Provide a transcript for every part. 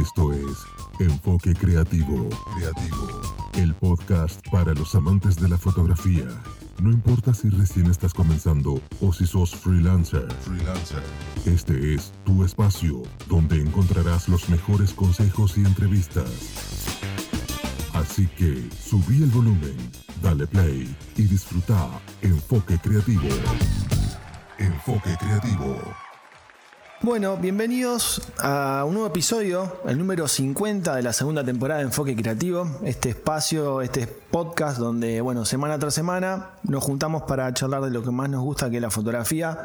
Esto es Enfoque Creativo. Creativo. El podcast para los amantes de la fotografía. No importa si recién estás comenzando o si sos freelancer. Freelancer. Este es tu espacio donde encontrarás los mejores consejos y entrevistas. Así que subí el volumen, dale play y disfruta Enfoque Creativo. Enfoque Creativo. Bueno, bienvenidos a un nuevo episodio, el número 50 de la segunda temporada de Enfoque Creativo, este espacio, este podcast donde, bueno, semana tras semana nos juntamos para charlar de lo que más nos gusta, que es la fotografía.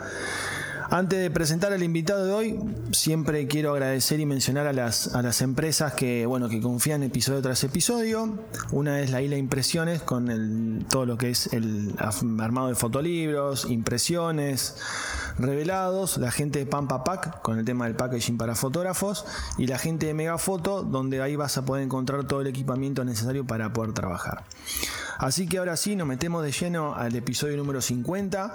Antes de presentar al invitado de hoy, siempre quiero agradecer y mencionar a las, a las empresas que, bueno, que confían episodio tras episodio. Una es la Isla Impresiones con el, todo lo que es el armado de fotolibros, impresiones, revelados, la gente de Pampa Pack con el tema del packaging para fotógrafos y la gente de Megafoto donde ahí vas a poder encontrar todo el equipamiento necesario para poder trabajar. Así que ahora sí, nos metemos de lleno al episodio número 50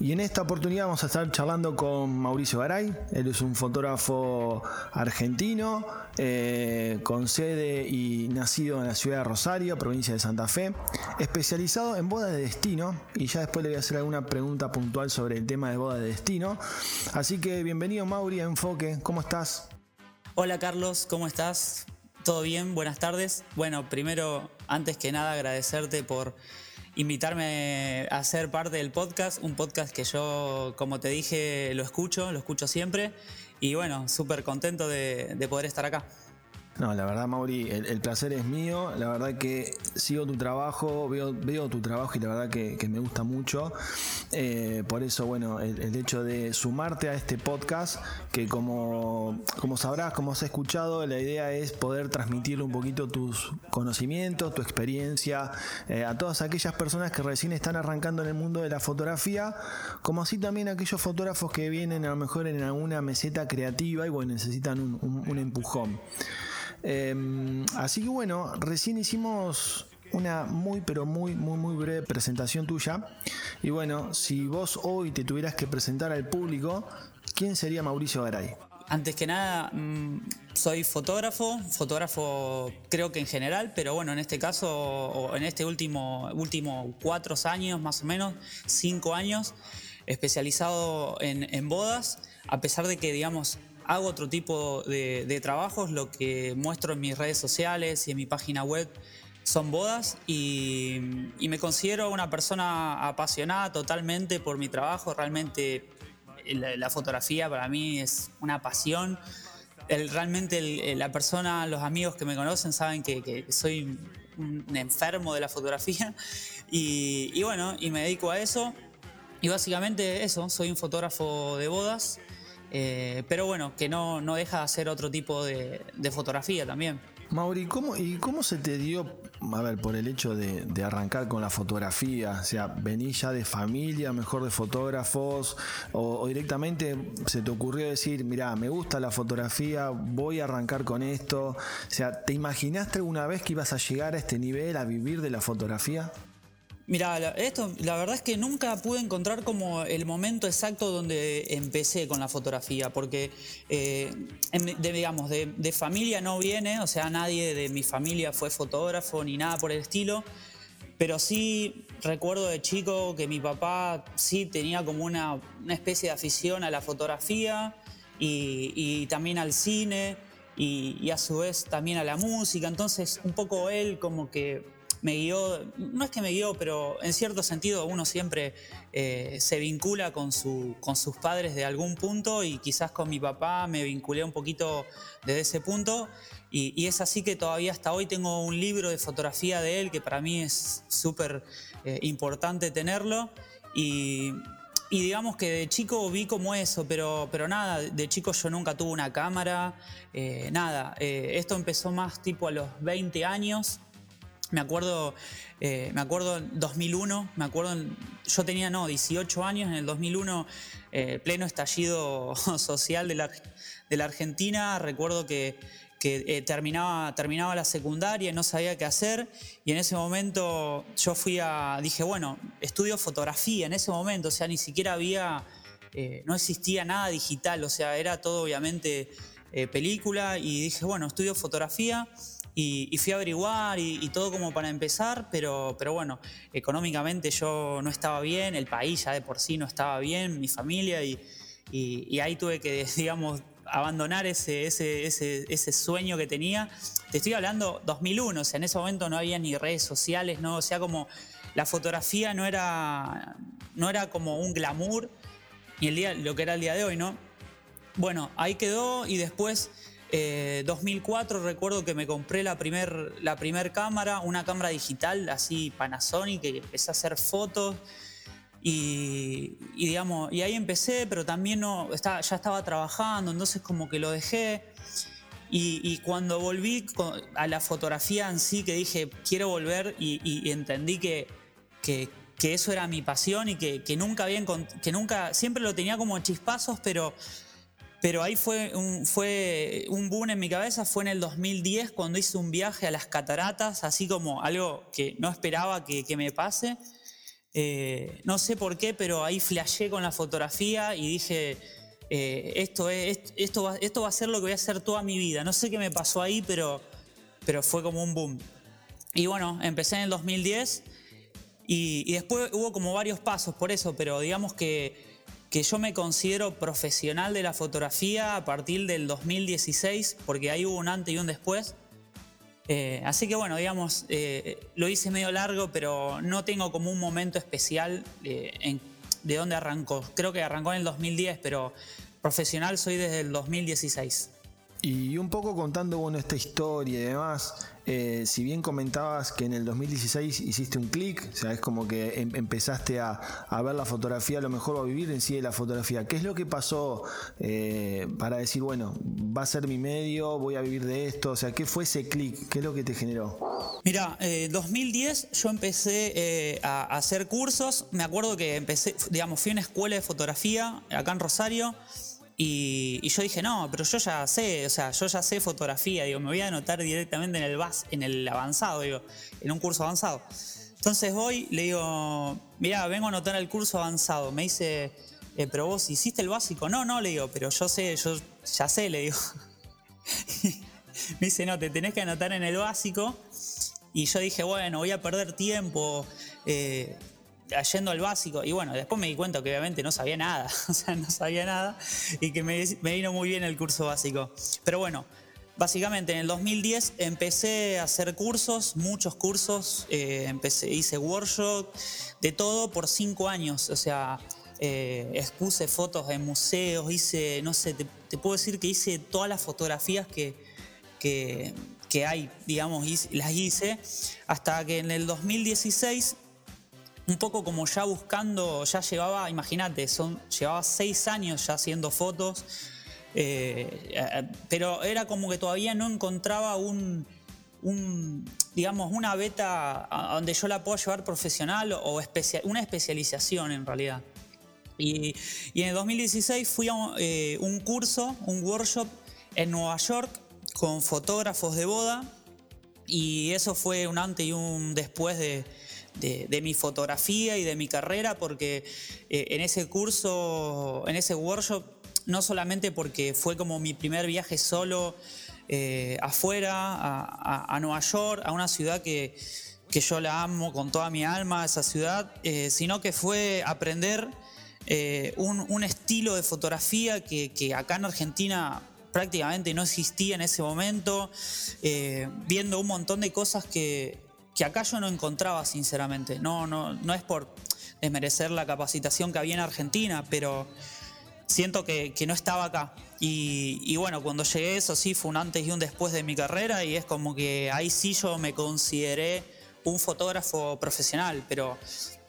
y en esta oportunidad vamos a estar charlando con Mauricio Garay. Él es un fotógrafo argentino eh, con sede y nacido en la ciudad de Rosario, provincia de Santa Fe, especializado en bodas de destino y ya después le voy a hacer alguna pregunta puntual sobre el tema de boda de destino. Así que bienvenido Mauri a Enfoque, ¿cómo estás? Hola Carlos, ¿cómo estás? ¿Todo bien? Buenas tardes. Bueno, primero, antes que nada, agradecerte por invitarme a ser parte del podcast, un podcast que yo, como te dije, lo escucho, lo escucho siempre. Y bueno, súper contento de, de poder estar acá. No, la verdad, Mauri, el, placer es mío. La verdad que sigo tu trabajo, veo, veo tu trabajo y la verdad que, me gusta mucho. Eh, por eso, bueno, el, hecho de sumarte a este podcast, que como, como sabrás, como has escuchado, la idea es poder transmitirle un poquito tus conocimientos, tu experiencia eh, a todas aquellas personas que recién están arrancando en el mundo de la fotografía, como así también aquellos fotógrafos que vienen a lo mejor en alguna meseta creativa y bueno, necesitan un empujón. Em, así que bueno, recién hicimos una muy pero muy muy muy breve presentación tuya. Y bueno, si vos hoy te tuvieras que presentar al público, ¿quién sería Mauricio Garay? Antes que nada, mm, soy fotógrafo, fotógrafo creo que en general, pero bueno, en este caso, o en este último, último cuatro años más o menos, cinco años, especializado en, en bodas, a pesar de que, digamos, hago otro tipo de, trabajos, lo que muestro en mis redes sociales y en mi página web son bodas y, me considero una persona apasionada totalmente por mi trabajo, realmente la, fotografía para mí es una pasión. realmente la persona, los amigos que me conocen saben que, soy un enfermo de la fotografía y, y bueno, y me dedico a eso. Y básicamente eso, soy un fotógrafo de bodas eh, pero bueno, que no, no deja de hacer otro tipo de, fotografía también. Mauri, ¿cómo, ¿y cómo se te dio, a ver, por el hecho de, arrancar con la fotografía? O sea, ¿venís ya de familia, mejor de fotógrafos? O, directamente se te ocurrió decir, mira, me gusta la fotografía, voy a arrancar con esto? O sea, ¿te imaginaste alguna vez que ibas a llegar a este nivel, a vivir de la fotografía? Mira, esto la verdad es que nunca pude encontrar como el momento exacto donde empecé con la fotografía, porque eh, de, digamos, de, familia no viene, o sea, nadie de mi familia fue fotógrafo ni nada por el estilo, pero sí recuerdo de chico que mi papá sí tenía como una, especie de afición a la fotografía y, también al cine y, y a su vez también a la música, entonces un poco él como que me guió, no es que me guió, pero en cierto sentido uno siempre eh, se vincula con, su, con sus padres de algún punto y quizás con mi papá me vinculé un poquito desde ese punto y, es así que todavía hasta hoy tengo un libro de fotografía de él que para mí es súper eh, importante tenerlo y, digamos que de chico vi como eso, pero, pero nada, de chico yo nunca tuve una cámara, eh, nada. esto empezó más tipo a los 20 años, me acuerdo, eh, me acuerdo en 2001, me acuerdo, yo tenía, no, 18 años, en el 2001, eh, pleno estallido social de la, de la Argentina, recuerdo que, eh, terminaba, terminaba la secundaria y no sabía qué hacer, y en ese momento yo fui a, dije, bueno, estudio fotografía en ese momento, o sea, ni siquiera había, no existía nada digital, o sea, era todo obviamente eh, película y dije, bueno, estudio fotografía y, fui a averiguar y, todo como para empezar, pero, pero bueno, económicamente yo no estaba bien, el país ya de por sí no estaba bien, mi familia y, y ahí tuve que, digamos, abandonar ese, ese, ese, ese, sueño que tenía. Te estoy hablando 2001, o sea, en ese momento no había ni redes sociales, ¿no? O sea, como la fotografía no era, no era como un glamour, ni el día, lo que era el día de hoy, ¿no? Bueno, ahí quedó y después, 2004, eh, recuerdo que me compré la primer, la primer cámara, una cámara digital así Panasonic, que empecé a hacer fotos. Y, digamos, y ahí empecé, pero también no, ya estaba trabajando, entonces como que lo dejé. Y, cuando volví a la fotografía en sí, que dije, quiero volver y, entendí que, que, eso era mi pasión y que, nunca había que nunca, siempre lo tenía como chispazos, pero, pero ahí fue un, boom en mi cabeza, fue en el 2010 cuando hice un viaje a las cataratas, así como algo que no esperaba que, me pase. Eh, no sé por qué, pero ahí flashé con la fotografía y dije, eh, esto, es, esto, va, a ser lo que voy a hacer toda mi vida. No sé qué me pasó ahí, pero, pero fue como un boom. Y bueno, empecé en el 2010 y, después hubo como varios pasos por eso, pero digamos que, que, yo me considero profesional de la fotografía a partir del 2016, porque ahí hubo un antes y un después. Eh, así que bueno, digamos, eh, lo hice medio largo, pero no tengo como un momento especial en de dónde arrancó. Creo que arrancó en el 2010, pero profesional soy desde el 2016. Y un poco contando bueno esta historia y demás, eh, si bien comentabas que en el 2016 hiciste un clic, o sea, es como que em, empezaste a, ver la fotografía, a lo mejor a vivir en sí de la fotografía. ¿Qué es lo que pasó eh, para decir, bueno, va a ser mi medio, voy a vivir de esto? O sea, ¿qué fue ese clic? ¿Qué es lo que te generó? Mira, en 2010 yo empecé eh, a, a hacer cursos. Me acuerdo que empecé, digamos, fui a una escuela de fotografía acá en Rosario. Y, yo dije, no, pero yo ya sé, o sea, yo ya sé fotografía, digo, me voy a anotar directamente en el, bas, en el avanzado, digo, en un curso avanzado. Entonces voy, le digo, mira, vengo a anotar el curso avanzado. Me dice, eh, pero vos hiciste el básico. No, no, le digo, pero yo sé, yo ya sé, le digo. me dice, no, te tenés que anotar en el básico. Y yo dije, bueno, voy a perder tiempo. Eh, yendo al básico. Y bueno, después me di cuenta que obviamente no sabía nada, o sea, no sabía nada y que me, vino muy bien el curso básico. Pero bueno, básicamente en el 2010 empecé a hacer cursos, muchos cursos, eh, empecé, hice workshop, de todo por cinco años, o sea, eh, expuse fotos en museos, hice, no sé, te, puedo decir que hice todas las fotografías que, que hay, digamos, las hice, hasta que en el 2016 un poco como ya buscando, ya llevaba, imagínate, son, llevaba seis años ya haciendo fotos, eh, eh, pero era como que todavía no encontraba un, digamos, una beta donde yo la puedo llevar profesional o una especialización en realidad. Y, en el 2016 fui a un, eh, un curso, un workshop en Nueva York con fotógrafos de boda y eso fue un antes y un después de, de, mi fotografía y de mi carrera, porque eh, en ese curso, en ese workshop, no solamente porque fue como mi primer viaje solo eh, afuera, a, Nueva York, a una ciudad que, yo la amo con toda mi alma, esa ciudad, eh, sino que fue aprender un, estilo de fotografía que, que acá en Argentina prácticamente no existía en ese momento, viendo un montón de cosas que, que acá yo no encontraba, sinceramente. No, no, no es por desmerecer la capacitación que había en Argentina, pero siento que, no estaba acá. Y, bueno, cuando llegué, eso sí, fue un antes y un después de mi carrera, y es como que ahí sí yo me consideré un fotógrafo profesional, pero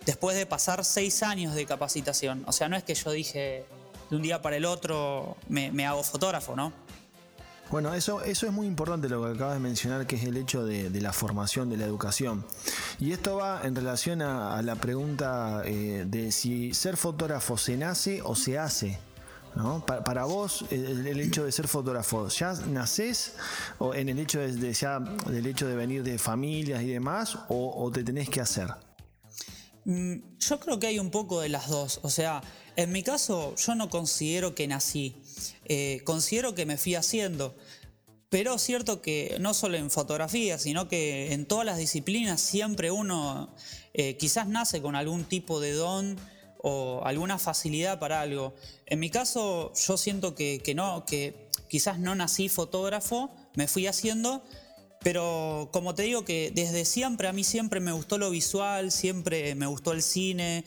después de pasar seis años de capacitación, o sea, no es que yo dije de un día para el otro me hago fotógrafo, ¿no? Bueno, eso, eso es muy importante lo que acabas de mencionar, que es el hecho de, la formación, de la educación. Y esto va en relación a, la pregunta eh, de si ser fotógrafo se nace o se hace. Para, vos, el, hecho de ser fotógrafo, ¿ya nacés o en el hecho de, ya, del hecho de venir de familias y demás, o, te tenés que hacer? Mm, yo creo que hay un poco de las dos. O sea, en mi caso yo no considero que nací, eh, considero que me fui haciendo. Pero es cierto que no solo en fotografía, sino que en todas las disciplinas siempre uno eh, quizás nace con algún tipo de don o alguna facilidad para algo. En mi caso, yo siento que, no, que quizás no nací fotógrafo, me fui haciendo, pero como te digo que desde siempre, a mí siempre me gustó lo visual, siempre me gustó el cine,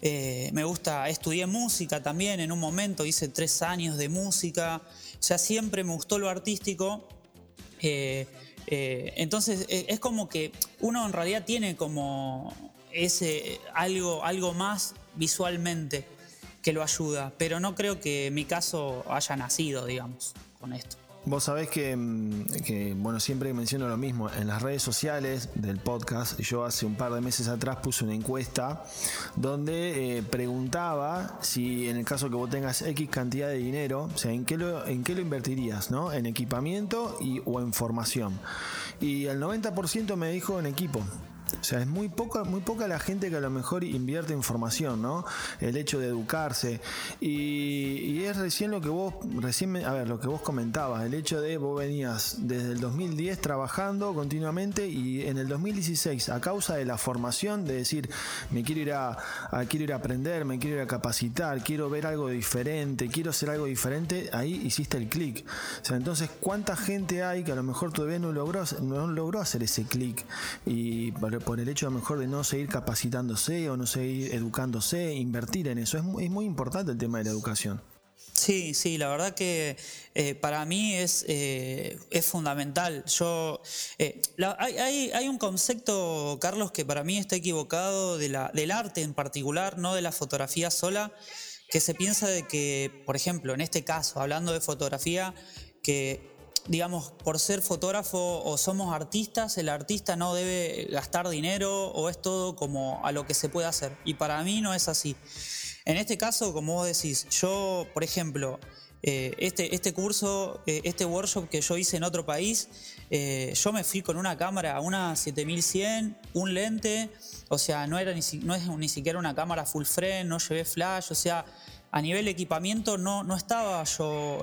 eh, me gusta, estudié música también en un momento, hice tres años de música, o sea, siempre me gustó lo artístico. Eh, eh, entonces es como que uno en realidad tiene como ese algo, algo más visualmente que lo ayuda, pero no creo que mi caso haya nacido, digamos, con esto. Vos sabés mm, que, bueno, siempre menciono lo mismo. En las redes sociales del podcast, yo hace un par de meses atrás puse una encuesta donde eh, preguntaba si en el caso que vos tengas X cantidad de dinero, o sea, ¿en qué lo, en qué lo invertirías? ¿no? ¿En equipamiento y, o en formación? Y el 90% me dijo en equipo. O sea, es muy poca, muy poca la gente que a lo mejor invierte en formación, ¿no? El hecho de educarse. Y, es recién lo que vos, recién, a ver, lo que vos comentabas, el hecho de vos venías desde el 2010 trabajando continuamente y en el 2016, a causa de la formación, de decir, me quiero ir a, quiero ir a aprender, me quiero ir a capacitar, quiero ver algo diferente, quiero hacer algo diferente, ahí hiciste el clic. O sea, entonces, ¿cuánta gente hay que a lo mejor todavía no logró, no logró hacer ese clic? Y por el hecho a lo mejor de no seguir capacitándose o no seguir educándose, invertir en eso. Es muy, es muy importante el tema de la educación. Sí, sí, la verdad que eh, para mí es, eh, es fundamental. Yo, eh, hay, hay, un concepto, Carlos, que para mí está equivocado de la, del arte en particular, no de la fotografía sola, que se piensa de que, por ejemplo, en este caso, hablando de fotografía, que digamos, por ser fotógrafo o somos artistas, el artista no debe gastar dinero o es todo como a lo que se puede hacer. Y para mí no es así. En este caso, como vos decís, yo, por ejemplo, eh, este, este curso, eh, este workshop que yo hice en otro país, eh, yo me fui con una cámara, una 7100, un lente, o sea, no, era ni, no es ni siquiera una cámara full frame, no llevé flash, o sea, a nivel equipamiento no, no estaba yo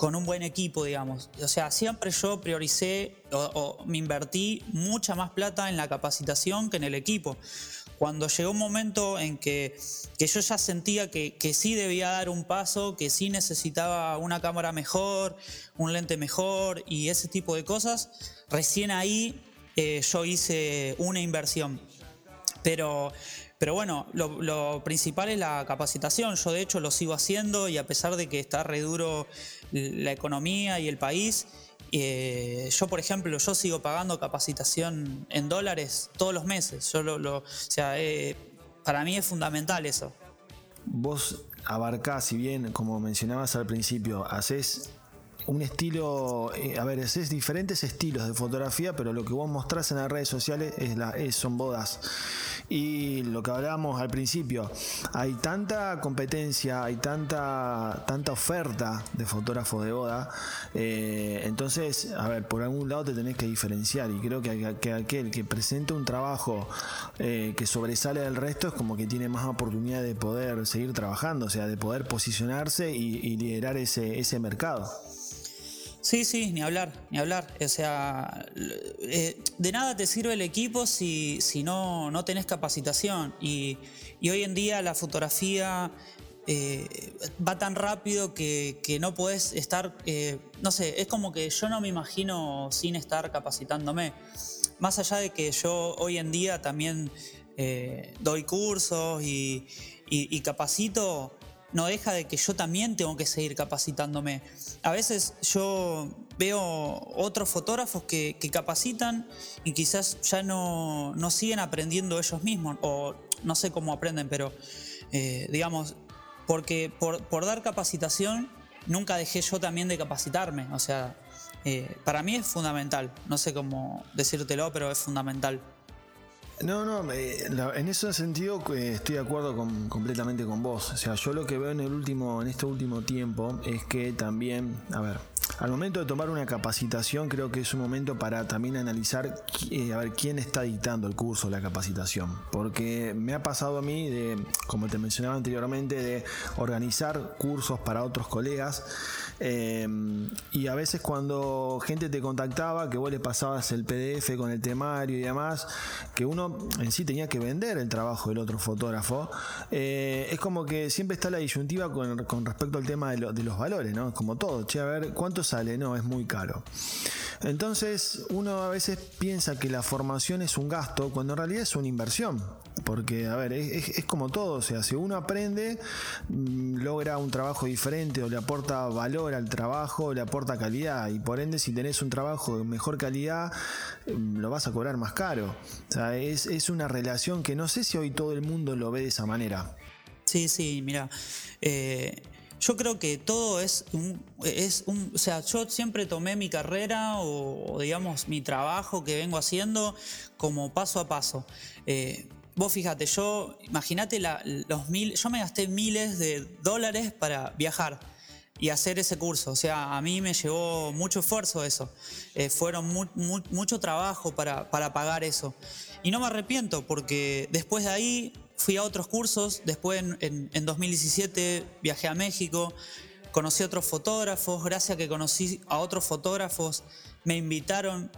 con un buen equipo, digamos. O sea, siempre yo prioricé o, me invertí mucha más plata en la capacitación que en el equipo. Cuando llegó un momento en que, yo ya sentía que, sí debía dar un paso, que sí necesitaba una cámara mejor, un lente mejor y ese tipo de cosas, recién ahí eh, yo hice una inversión. Pero pero bueno, lo, principal es la capacitación. Yo de hecho lo sigo haciendo y a pesar de que está re duro la economía y el país, eh, yo por ejemplo, yo sigo pagando capacitación en dólares todos los meses. Yo lo, o sea, eh, para mí es fundamental eso. Vos abarcás, si bien como mencionabas al principio, haces un estilo, eh, a ver, es, diferentes estilos de fotografía, pero lo que vos mostrás en las redes sociales es la, son bodas. Y lo que hablábamos al principio, hay tanta competencia, hay tanta, tanta oferta de fotógrafos de boda, eh, entonces, a ver, por algún lado te tenés que diferenciar y creo que, aquel que presenta un trabajo eh, que sobresale del resto es como que tiene más oportunidad de poder seguir trabajando, o sea, de poder posicionarse y, y liderar ese, ese mercado. Sí, sí, ni hablar, ni hablar. O sea, eh, de nada te sirve el equipo si, si no, no tenés capacitación. Y, hoy en día la fotografía eh, va tan rápido que, no puedes estar, eh, no sé, es como que yo no me imagino sin estar capacitándome. Más allá de que yo hoy en día también doy cursos y, y capacito, no deja de que yo también tengo que seguir capacitándome. A veces yo veo otros fotógrafos que, capacitan y quizás ya no, siguen aprendiendo ellos mismos, o no sé cómo aprenden, pero eh, digamos, porque por, dar capacitación nunca dejé yo también de capacitarme, o sea, eh, para mí es fundamental, no sé cómo decírtelo, pero es fundamental. No, no, en ese sentido eh, estoy de acuerdo completamente con vos. O sea, yo lo que veo en el último, en este último tiempo es que también, a ver, al momento de tomar una capacitación, creo que es un momento para también analizar eh, a ver quién está dictando el curso, la capacitación. Porque me ha pasado a mí, de, como te mencionaba anteriormente, de organizar cursos para otros colegas. Eh, y a veces cuando gente te contactaba, que vos le pasabas el PDF con el temario y demás, que uno en sí tenía que vender el trabajo del otro fotógrafo, eh, es como que siempre está la disyuntiva con, respecto al tema de, los valores, ¿no? Como todo, che, a ver, ¿cuántos sale? No, es muy caro. Entonces uno a veces piensa que la formación es un gasto cuando en realidad es una inversión. Porque, a ver, es, como todo, o sea, si uno aprende, mm, logra un trabajo diferente o le aporta valor al trabajo, le aporta calidad y por ende si tenés un trabajo de mejor calidad, mm, lo vas a cobrar más caro. O sea, es, es una relación que no sé si hoy todo el mundo lo ve de esa manera. Sí, sí, mira. Eh, yo creo que todo es un, es un, o sea, yo siempre tomé mi carrera o, digamos mi trabajo que vengo haciendo como paso a paso. Eh, vos fíjate, yo, imagínate los mil, yo me gasté miles de dólares para viajar y hacer ese curso. O sea, a mí me llevó mucho esfuerzo eso. Eh, fueron mucho trabajo para, para pagar eso. Y no me arrepiento porque después de ahí fui a otros cursos, después en, 2017 viajé a México, conocí a otros fotógrafos, gracias a que conocí a otros fotógrafos, me invitaron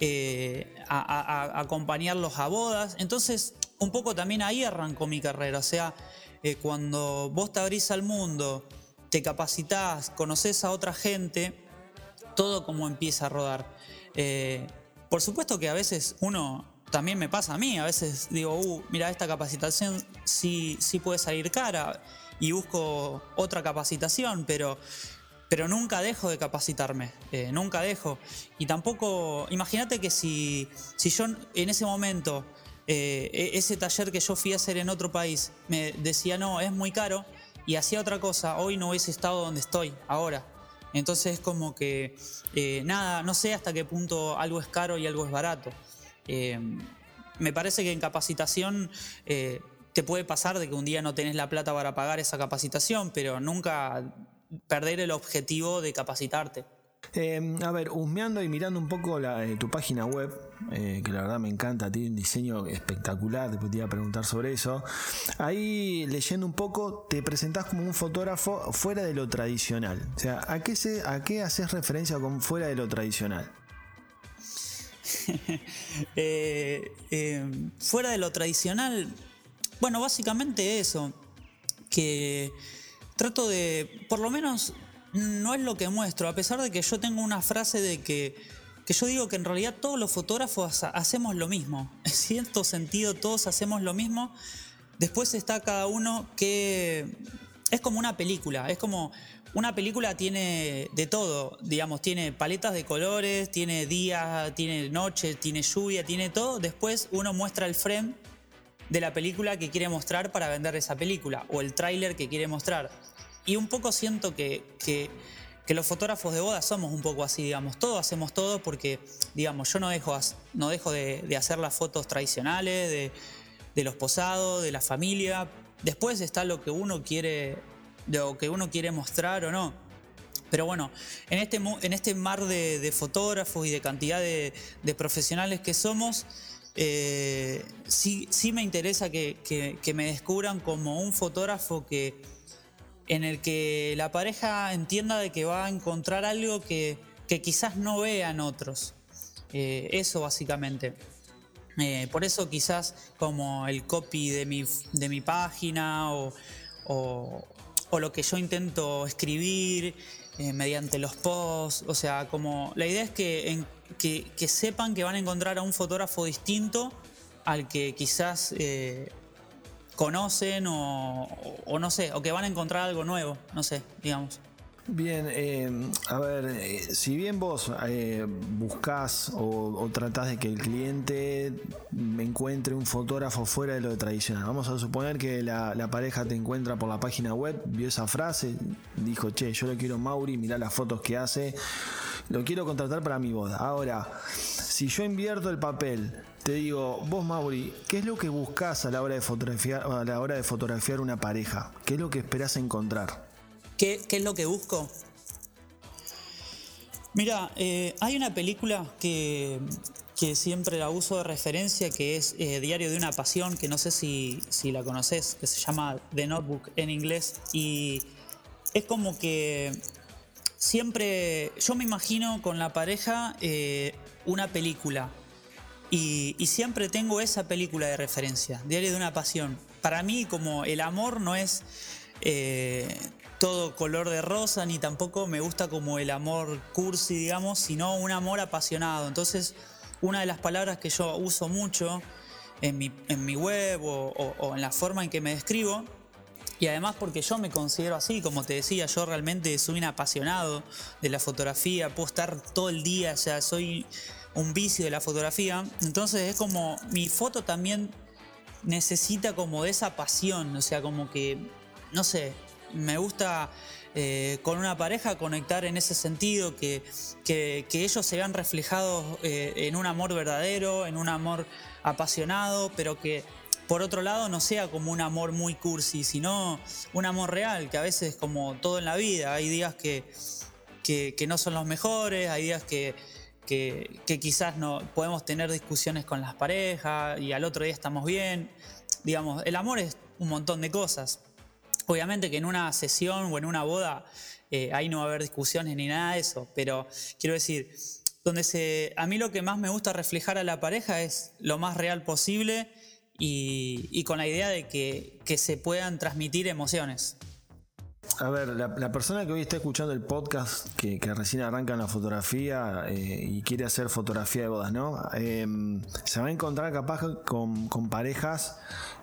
eh, a, acompañarlos a bodas. Entonces, un poco también ahí arrancó mi carrera. O sea, eh, cuando vos te abrís al mundo, te capacitas, conoces a otra gente, todo como empieza a rodar. Eh, por supuesto que a veces uno también me pasa a mí. A veces digo, uh, mira, esta capacitación sí, sí puede salir cara y busco otra capacitación, pero, pero nunca dejo de capacitarme, eh, nunca dejo. Y tampoco, imagínate que si, si yo en ese momento, eh, e-, ese taller que yo fui a hacer en otro país, me decía, no, es muy caro, y hacía otra cosa, hoy no hubiese estado donde estoy, ahora. Entonces como que eh, nada, no sé hasta qué punto algo es caro y algo es barato. Eh, me parece que en capacitación te puede pasar de que un día no tenés la plata para pagar esa capacitación, pero nunca perder el objetivo de capacitarte. Eh, a ver, husmeando y mirando un poco tu página web, que la verdad me encanta, tiene un diseño espectacular, te iba a preguntar sobre eso. Ahí leyendo un poco, te presentás como un fotógrafo fuera de lo tradicional. O sea, ¿a qué, se, a qué haces referencia con fuera de lo tradicional? Eh, eh, fuera de lo tradicional, bueno, básicamente eso, que trato de, por lo menos no es lo que muestro, a pesar de que yo tengo una frase de que, que yo digo que en realidad todos los fotógrafos hacemos lo mismo, en cierto sentido todos hacemos lo mismo, después está cada uno que es como una película, es como una película tiene de todo, digamos, tiene paletas de colores, tiene día, tiene noche, tiene lluvia, tiene todo. Después uno muestra el frame de la película que quiere mostrar para vender esa película o el tráiler que quiere mostrar. Y un poco siento que, que, los fotógrafos de boda somos un poco así, digamos, todos hacemos todo porque, digamos, yo no dejo, no dejo de, hacer las fotos tradicionales, de, los posados, de la familia. Después está lo que uno quiere lo que uno quiere mostrar o no. Pero bueno, en este, en este mar de, fotógrafos y de cantidad de, profesionales que somos, eh, sí, sí, me interesa que, me descubran como un fotógrafo que, en el que la pareja entienda de que va a encontrar algo que, quizás no vean otros. Eh, eso básicamente. Eh, por eso quizás como el copy de mi, de mi página o, o lo que yo intento escribir eh, mediante los posts. O sea, como la idea es que, que, sepan que van a encontrar a un fotógrafo distinto al que quizás conocen o, no sé, o que van a encontrar algo nuevo, no sé, digamos. Bien, eh, a ver, eh, si bien vos eh, buscás o, tratás de que el cliente encuentre un fotógrafo fuera de lo tradicional, vamos a suponer que la, pareja te encuentra por la página web, vio esa frase, dijo, che, yo lo quiero Mauri, mirá las fotos que hace, lo quiero contratar para mi boda. Ahora, si yo invierto el papel, te digo, vos Mauri, ¿qué es lo que buscas a la hora de fotografiar, a la hora de fotografiar una pareja? ¿Qué es lo que esperás encontrar? ¿Qué, es lo que busco? Mira, eh, hay una película que, siempre la uso de referencia, que es eh, Diario de una Pasión, que no sé si, si la conoces, que se llama The Notebook en inglés, y es como que siempre, yo me imagino con la pareja eh, una película, y, siempre tengo esa película de referencia, Diario de una Pasión. Para mí, como el amor no es todo color de rosa, ni tampoco me gusta como el amor cursi, digamos, sino un amor apasionado. Entonces, una de las palabras que yo uso mucho en mi, en mi web o, en la forma en que me describo, y además porque yo me considero así, como te decía, yo realmente soy un apasionado de la fotografía, puedo estar todo el día, sea, soy un vicio de la fotografía. Entonces es como mi foto también necesita como de esa pasión, o sea, como que, no sé, me gusta eh, con una pareja conectar en ese sentido, que, que, ellos se vean reflejados eh, en un amor verdadero, en un amor apasionado, pero que por otro lado no sea como un amor muy cursi, sino un amor real, que a veces como todo en la vida, hay días que, que, no son los mejores, hay días que, que, quizás no podemos tener discusiones con las parejas y al otro día estamos bien. Digamos, el amor es un montón de cosas. Obviamente que en una sesión o en una boda eh, ahí no va a haber discusiones ni nada de eso, pero quiero decir, donde se, a mí lo que más me gusta reflejar a la pareja es lo más real posible y, con la idea de que, se puedan transmitir emociones. A ver, la, persona que hoy está escuchando el podcast, que, recién arranca en la fotografía eh, y quiere hacer fotografía de bodas, ¿no? Eh, se va a encontrar capaz con, parejas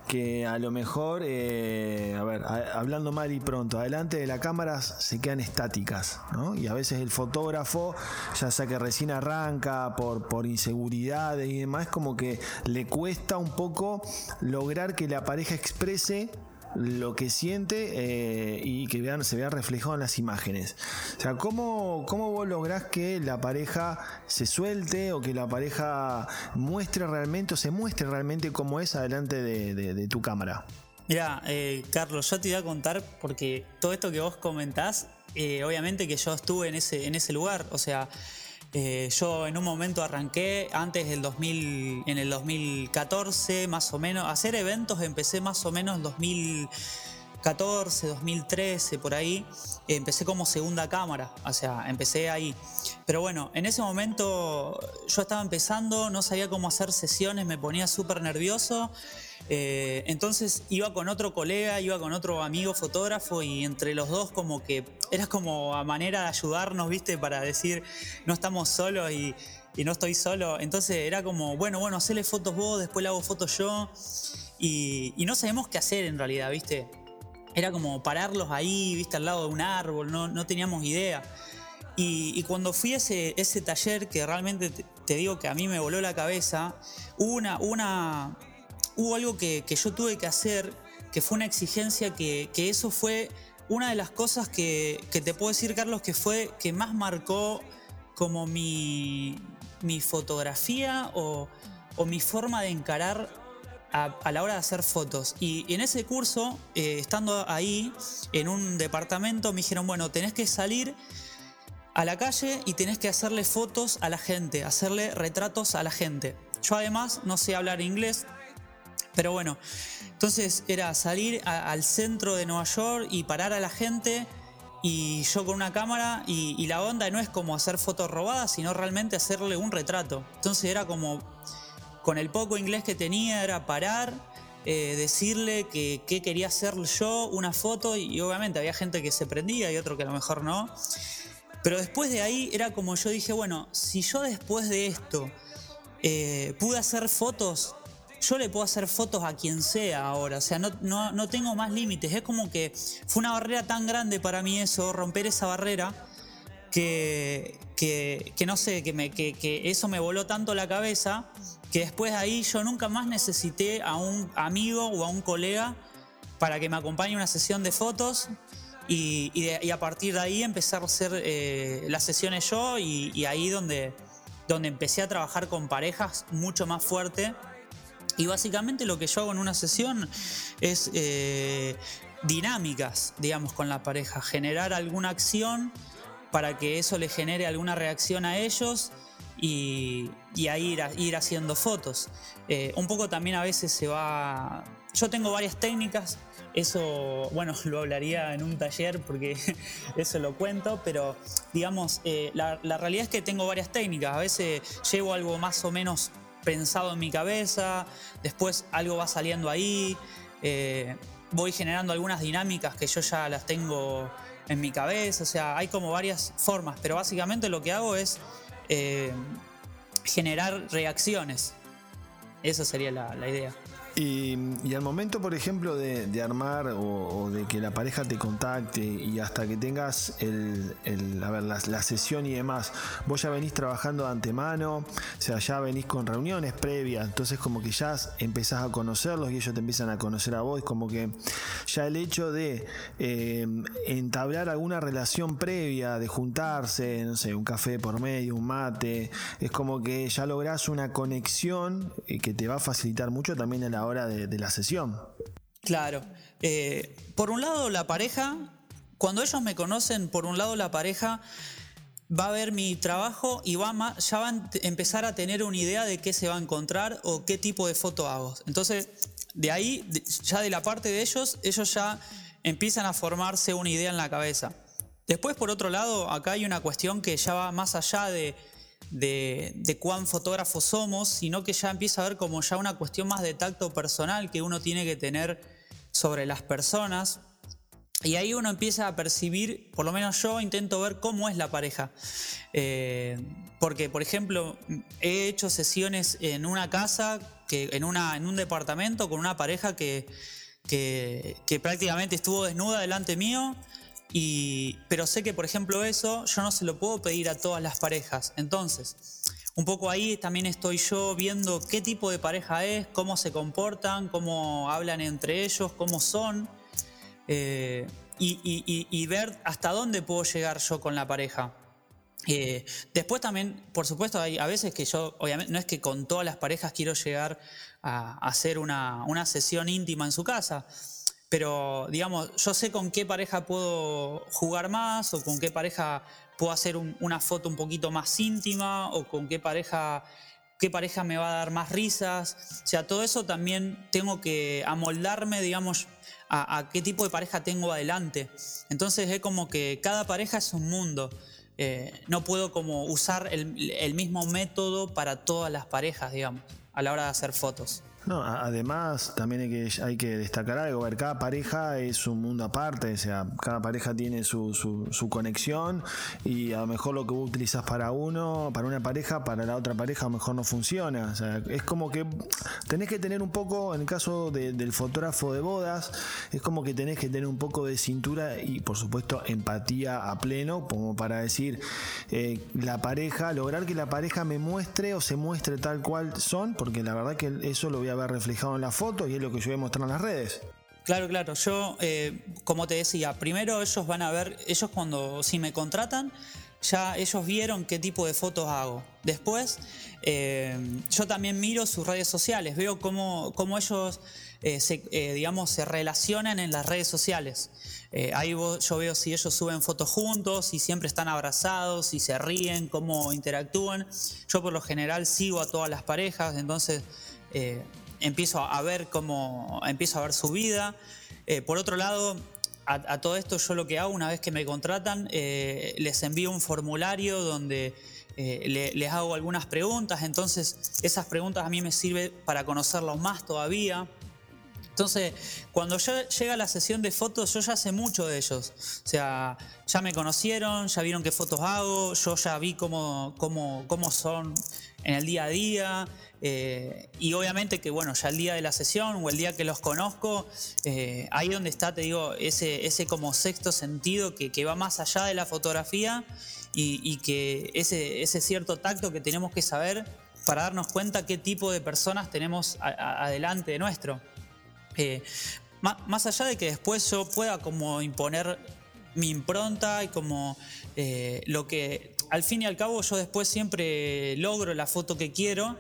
que a lo mejor, eh, a ver, hablando mal y pronto, adelante de la cámara se quedan estáticas, ¿no? Y a veces el fotógrafo, ya sea que recién arranca por, por inseguridades y demás, como que le cuesta un poco lograr que la pareja exprese lo que siente eh, y que se vea reflejado en las imágenes. O sea, ¿cómo, ¿cómo vos lográs que la pareja se suelte o que la pareja muestre realmente o se muestre realmente cómo es adelante de, tu cámara? Mira, eh, Carlos, yo te iba a contar porque todo esto que vos comentás, eh, obviamente que yo estuve en ese, en ese lugar, o sea, eh, yo en un momento arranqué antes del 2000, en el 2014 más o menos, hacer eventos empecé más o menos en 2014, 2013, por ahí. Empecé como segunda cámara, o sea, empecé ahí. Pero bueno, en ese momento yo estaba empezando, no sabía cómo hacer sesiones, me ponía súper nervioso. Eh, entonces iba con otro colega, iba con otro amigo fotógrafo y entre los dos como que era como a manera de ayudarnos, viste, para decir no estamos solos y, no estoy solo. Entonces era como, bueno, bueno, hacele fotos vos, después le hago fotos yo y, no sabemos qué hacer en realidad, viste. Era como pararlos ahí, viste, al lado de un árbol, no, teníamos idea. Y, cuando fui a ese, taller, que realmente te, digo que a mí me voló la cabeza, hubo una, una, hubo algo que, yo tuve que hacer, que fue una exigencia, que, eso fue una de las cosas que, te puedo decir, Carlos, que fue que más marcó como mi, fotografía o, mi forma de encarar a, la hora de hacer fotos. Y, en ese curso, eh, estando ahí en un departamento, me dijeron, bueno, tenés que salir a la calle y tenés que hacerle fotos a la gente, hacerle retratos a la gente. Yo además no sé hablar inglés, pero bueno, entonces era salir al centro de Nueva York y parar a la gente y yo con una cámara y, la onda no es como hacer fotos robadas, sino realmente hacerle un retrato. Entonces era como, con el poco inglés que tenía, era parar, eh, decirle que, quería hacer yo, una foto, y obviamente había gente que se prendía y otro que a lo mejor no. Pero después de ahí era como yo dije, bueno, si yo después de esto eh, pude hacer fotos yo le puedo hacer fotos a quien sea ahora, o sea, no, no, tengo más límites. Es como que fue una barrera tan grande para mí eso, romper esa barrera, que, que, no sé, que, me, que, eso me voló tanto la cabeza, que después de ahí yo nunca más necesité a un amigo o a un colega para que me acompañe a una sesión de fotos. Y, a partir de ahí empezar a hacer eh, las sesiones yo y, y ahí donde, donde empecé a trabajar con parejas mucho más fuerte. Y básicamente lo que yo hago en una sesión es eh, dinámicas, digamos, con la pareja, generar alguna acción para que eso le genere alguna reacción a ellos y, ahí ir, ir, haciendo fotos. Eh, un poco también a veces se va... Yo tengo varias técnicas, eso, bueno, lo hablaría en un taller porque eso lo cuento, pero digamos, eh, la, realidad es que tengo varias técnicas. A veces llevo algo más o menos pensado en mi cabeza, después algo va saliendo ahí, eh, voy generando algunas dinámicas que yo ya las tengo en mi cabeza, o sea, hay como varias formas, pero básicamente lo que hago es eh, generar reacciones. Esa sería la idea. Y, al momento, por ejemplo, de, armar o, de que la pareja te contacte y hasta que tengas el, la, sesión y demás, vos ya venís trabajando de antemano, o sea, ya venís con reuniones previas, entonces como que ya empezás a conocerlos y ellos te empiezan a conocer a vos, como que ya el hecho de eh, entablar alguna relación previa, de juntarse, no sé, un café por medio, un mate, es como que ya lográs una conexión eh, que te va a facilitar mucho también en la hora de, la sesión. Claro. Eh, por un lado, la pareja, cuando ellos me conocen, por un lado la pareja va a ver mi trabajo y va ya van a empezar a tener una idea de qué se va a encontrar o qué tipo de foto hago. Entonces, de ahí, ya de la parte de ellos, ellos ya empiezan a formarse una idea en la cabeza. Después, por otro lado, acá hay una cuestión que ya va más allá de de, cuán fotógrafos somos, sino que ya empieza a ver como ya una cuestión más de tacto personal que uno tiene que tener sobre las personas. Y ahí uno empieza a percibir, por lo menos yo intento ver cómo es la pareja. Eh, porque, por ejemplo, he hecho sesiones en una casa, que, en, una, en un departamento con una pareja que, que, que prácticamente estuvo desnuda delante mío pero sé que, por ejemplo, eso yo no se lo puedo pedir a todas las parejas. Entonces, un poco ahí también estoy yo viendo qué tipo de pareja es, cómo se comportan, cómo hablan entre ellos, cómo son. Eh, y, ver hasta dónde puedo llegar yo con la pareja. Eh, después también, por supuesto, hay a veces que yo, obviamente, no es que con todas las parejas quiero llegar a, hacer una, una sesión íntima en su casa pero digamos, yo sé con qué pareja puedo jugar más o con qué pareja puedo hacer una foto un poquito más íntima o con qué pareja, qué pareja me va a dar más risas. O sea, todo eso también tengo que amoldarme, digamos, a, qué tipo de pareja tengo adelante. Entonces es como que cada pareja es un mundo. Eh, no puedo como usar el mismo método para todas las parejas, digamos, a la hora de hacer fotos. No, además también hay que, hay que destacar algo, ver, cada pareja es un mundo aparte, o sea, cada pareja tiene su, su, conexión y a lo mejor lo que vos utilizas para uno, para una pareja, para la otra pareja a lo mejor no funciona. O sea, es como que tenés que tener un poco, en el caso del fotógrafo de bodas, es como que tenés que tener un poco de cintura y por supuesto empatía a pleno, como para decir, eh, la pareja, lograr que la pareja me muestre o se muestre tal cual son, porque la verdad que eso lo voy a ver reflejado en la foto y es lo que yo voy a mostrar en las redes. Claro, claro. Yo, eh, como te decía, primero ellos van a ver, ellos cuando, si me contratan, ya ellos vieron qué tipo de fotos hago. Después, eh, yo también miro sus redes sociales, veo cómo, cómo ellos, eh, se, digamos, se relacionan en las redes sociales. ahí yo veo si ellos suben fotos juntos, si siempre están abrazados, si se ríen, cómo interactúan. Yo por lo general sigo a todas las parejas, entonces empiezo a ver cómo, empiezo a ver su vida. Eh, por otro lado, a, todo esto yo lo que hago una vez que me contratan, eh, les envío un formulario donde eh, les hago algunas preguntas, entonces esas preguntas a mí me sirven para conocerlos más todavía. Entonces, cuando ya llega la sesión de fotos, yo ya sé mucho de ellos. O sea, ya me conocieron, ya vieron qué fotos hago, yo ya vi cómo, cómo, cómo son en el día a día. Eh, y obviamente que, bueno, ya el día de la sesión o el día que los conozco, eh, ahí donde está, te digo, ese, ese como sexto sentido que, va más allá de la fotografía y, que ese, ese cierto tacto que tenemos que saber para darnos cuenta qué tipo de personas tenemos adelante de nuestro. Eh, más, allá de que después yo pueda como imponer mi impronta y como lo que al fin y al cabo yo después siempre logro la foto que quiero,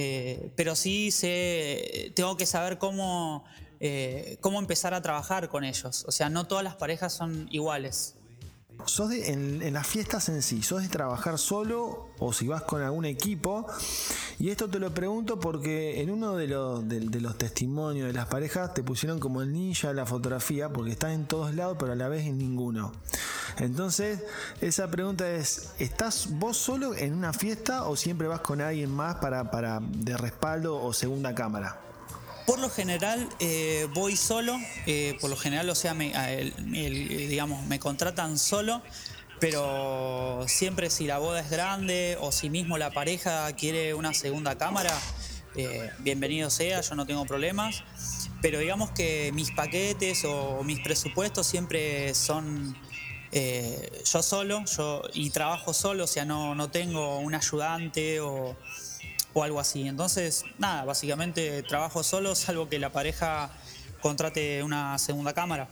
eh, pero sí sé, tengo que saber cómo, eh, cómo empezar a trabajar con ellos. O sea, no todas las parejas son iguales. ¿Sos de, en, las fiestas en sí, sos de trabajar solo o si vas con algún equipo? Y esto te lo pregunto porque en uno de los, de, los testimonios de las parejas te pusieron como el ninja de la fotografía porque estás en todos lados pero a la vez en ninguno. Entonces, esa pregunta es, ¿estás vos solo en una fiesta o siempre vas con alguien más para, para de respaldo o segunda cámara? Por lo general eh, voy solo, eh, por lo general, o sea, me, digamos, me contratan solo, pero siempre si la boda es grande o si mismo la pareja quiere una segunda cámara, eh, bienvenido sea, yo no tengo problemas. Pero digamos que mis paquetes o mis presupuestos siempre son yo solo yo, y trabajo solo, o sea, no, no tengo un ayudante o o algo así. Entonces, nada, básicamente trabajo solo, salvo que la pareja contrate una segunda cámara.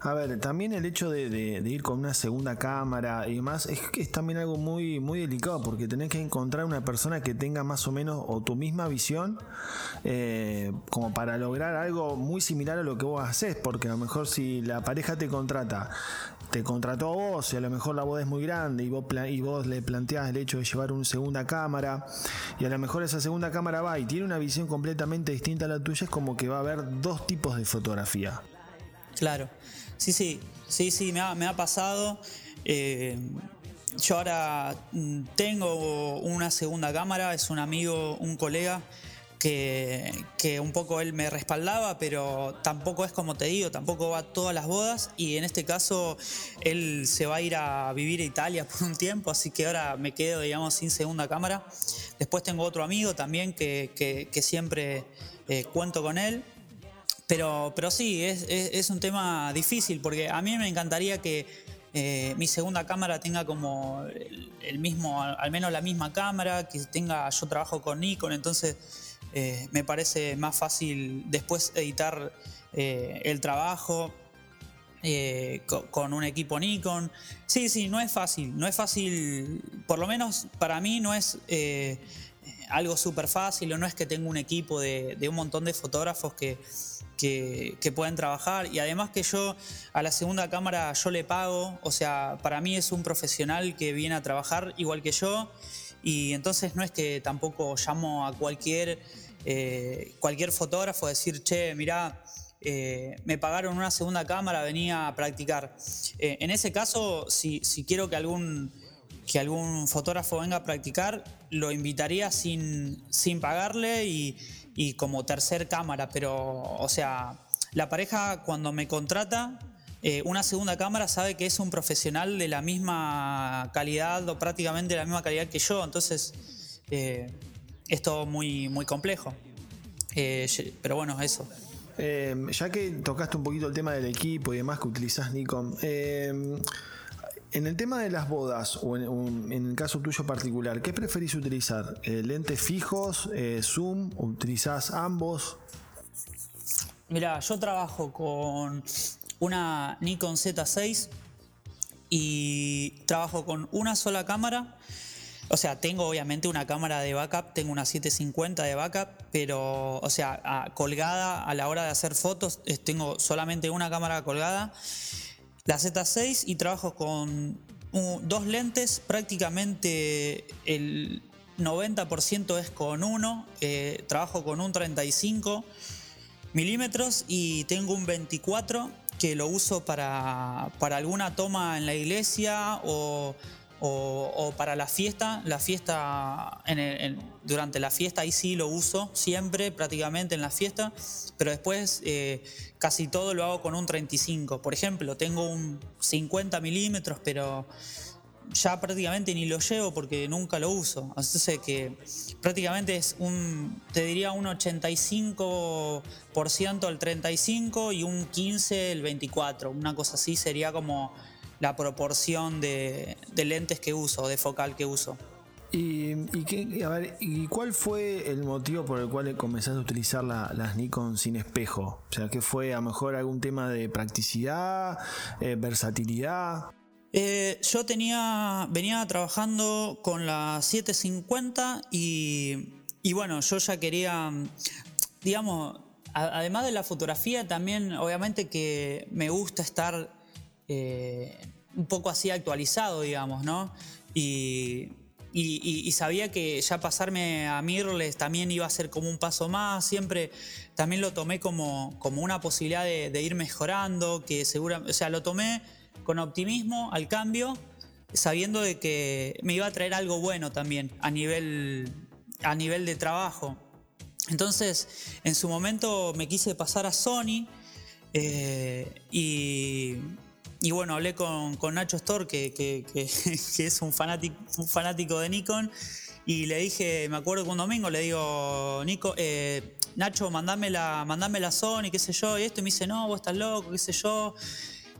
A ver, también el hecho de, ir con una segunda cámara y demás es que es también algo muy, muy delicado porque tenés que encontrar una persona que tenga más o menos o tu misma visión eh, como para lograr algo muy similar a lo que vos haces porque a lo mejor si la pareja te contrata te contrató a vos y a lo mejor la boda es muy grande y vos, y vos le planteás el hecho de llevar una segunda cámara y a lo mejor esa segunda cámara va y tiene una visión completamente distinta a la tuya, es como que va a haber dos tipos de fotografía. Claro, sí, sí, sí, sí, me ha, pasado. Eh, yo ahora mm, tengo una segunda cámara, es un amigo, un colega que, un poco él me respaldaba, pero tampoco es como te digo, tampoco va todas las bodas y en este caso él se va a ir a vivir a Italia por un tiempo, así que ahora me quedo, digamos, sin segunda cámara. Después tengo otro amigo también que, siempre eh, cuento con él. Pero, pero sí, es, un tema difícil porque a mí me encantaría que eh, mi segunda cámara tenga como el, mismo, al menos la misma cámara, que tenga, yo trabajo con Nikon, entonces eh, me parece más fácil después editar eh, el trabajo eh, con, un equipo Nikon. Sí, sí, no es fácil, no es fácil, por lo menos para mí no es algo súper fácil o no es que tenga un equipo de, un montón de fotógrafos que, que, pueden trabajar y además que yo a la segunda cámara yo le pago, o sea, para mí es un profesional que viene a trabajar igual que yo y entonces no es que tampoco llamo a cualquier eh, cualquier fotógrafo decir, che, mirá, eh, me pagaron una segunda cámara, venía a practicar. Eh, en ese caso, si, quiero que algún, que algún fotógrafo venga a practicar, lo invitaría sin, sin pagarle y, y, como tercer cámara, pero, o sea, la pareja cuando me contrata, una segunda cámara sabe que es un profesional de la misma calidad o prácticamente de la misma calidad que yo, entonces es todo muy, muy complejo. Eh, pero bueno, eso. Eh, ya que tocaste un poquito el tema del equipo y demás que utilizás Nikon, eh, en el tema de las bodas, o en, el caso tuyo particular, ¿qué preferís utilizar? ¿Lentes fijos? ¿Zoom? ¿Utilizás ambos? Mira, yo trabajo con una Nikon Z6 y trabajo con una sola cámara o sea, tengo obviamente una cámara de backup, tengo una 750 de backup, pero, o sea, colgada a la hora de hacer fotos, tengo solamente una cámara colgada, la Z6 y trabajo con dos lentes, prácticamente el 90% es con uno, eh, trabajo con un 35 milímetros y tengo un 24 que lo uso para, para alguna toma en la iglesia o o, para la fiesta, la fiesta durante la fiesta ahí sí lo uso siempre, prácticamente en la fiesta, pero después eh, casi todo lo hago con un 35. Por ejemplo, tengo un 50 milímetros, pero ya prácticamente ni lo llevo porque nunca lo uso. Entonces que prácticamente es un, te diría un 85% el 35 y un 15 el 24. Una cosa así sería como la proporción de, lentes que uso, de focal que uso. ¿Y, y, cuál fue el motivo por el cual comenzaste a utilizar las Nikon sin espejo? O sea, ¿qué fue a lo mejor algún tema de practicidad, eh, versatilidad? Eh, yo tenía, venía trabajando con la 750 y, y bueno, yo ya quería, digamos, además de la fotografía, también obviamente que me gusta estar eh, un poco así actualizado, digamos, ¿no? Y, sabía que ya pasarme a Mirles también iba a ser como un paso más, siempre también lo tomé como, como una posibilidad de, ir mejorando, que segura, o sea, lo tomé con optimismo al cambio, sabiendo de que me iba a traer algo bueno también a nivel, a nivel de trabajo. Entonces, en su momento me quise pasar a Sony eh, y, bueno, hablé con, Nacho Store, que, es un fanático, un fanático de Nikon, y le dije, me acuerdo que un domingo le digo, Nico, eh, Nacho, mandame la, Sony, qué sé yo, y esto, y me dice, no, vos estás loco, qué sé yo.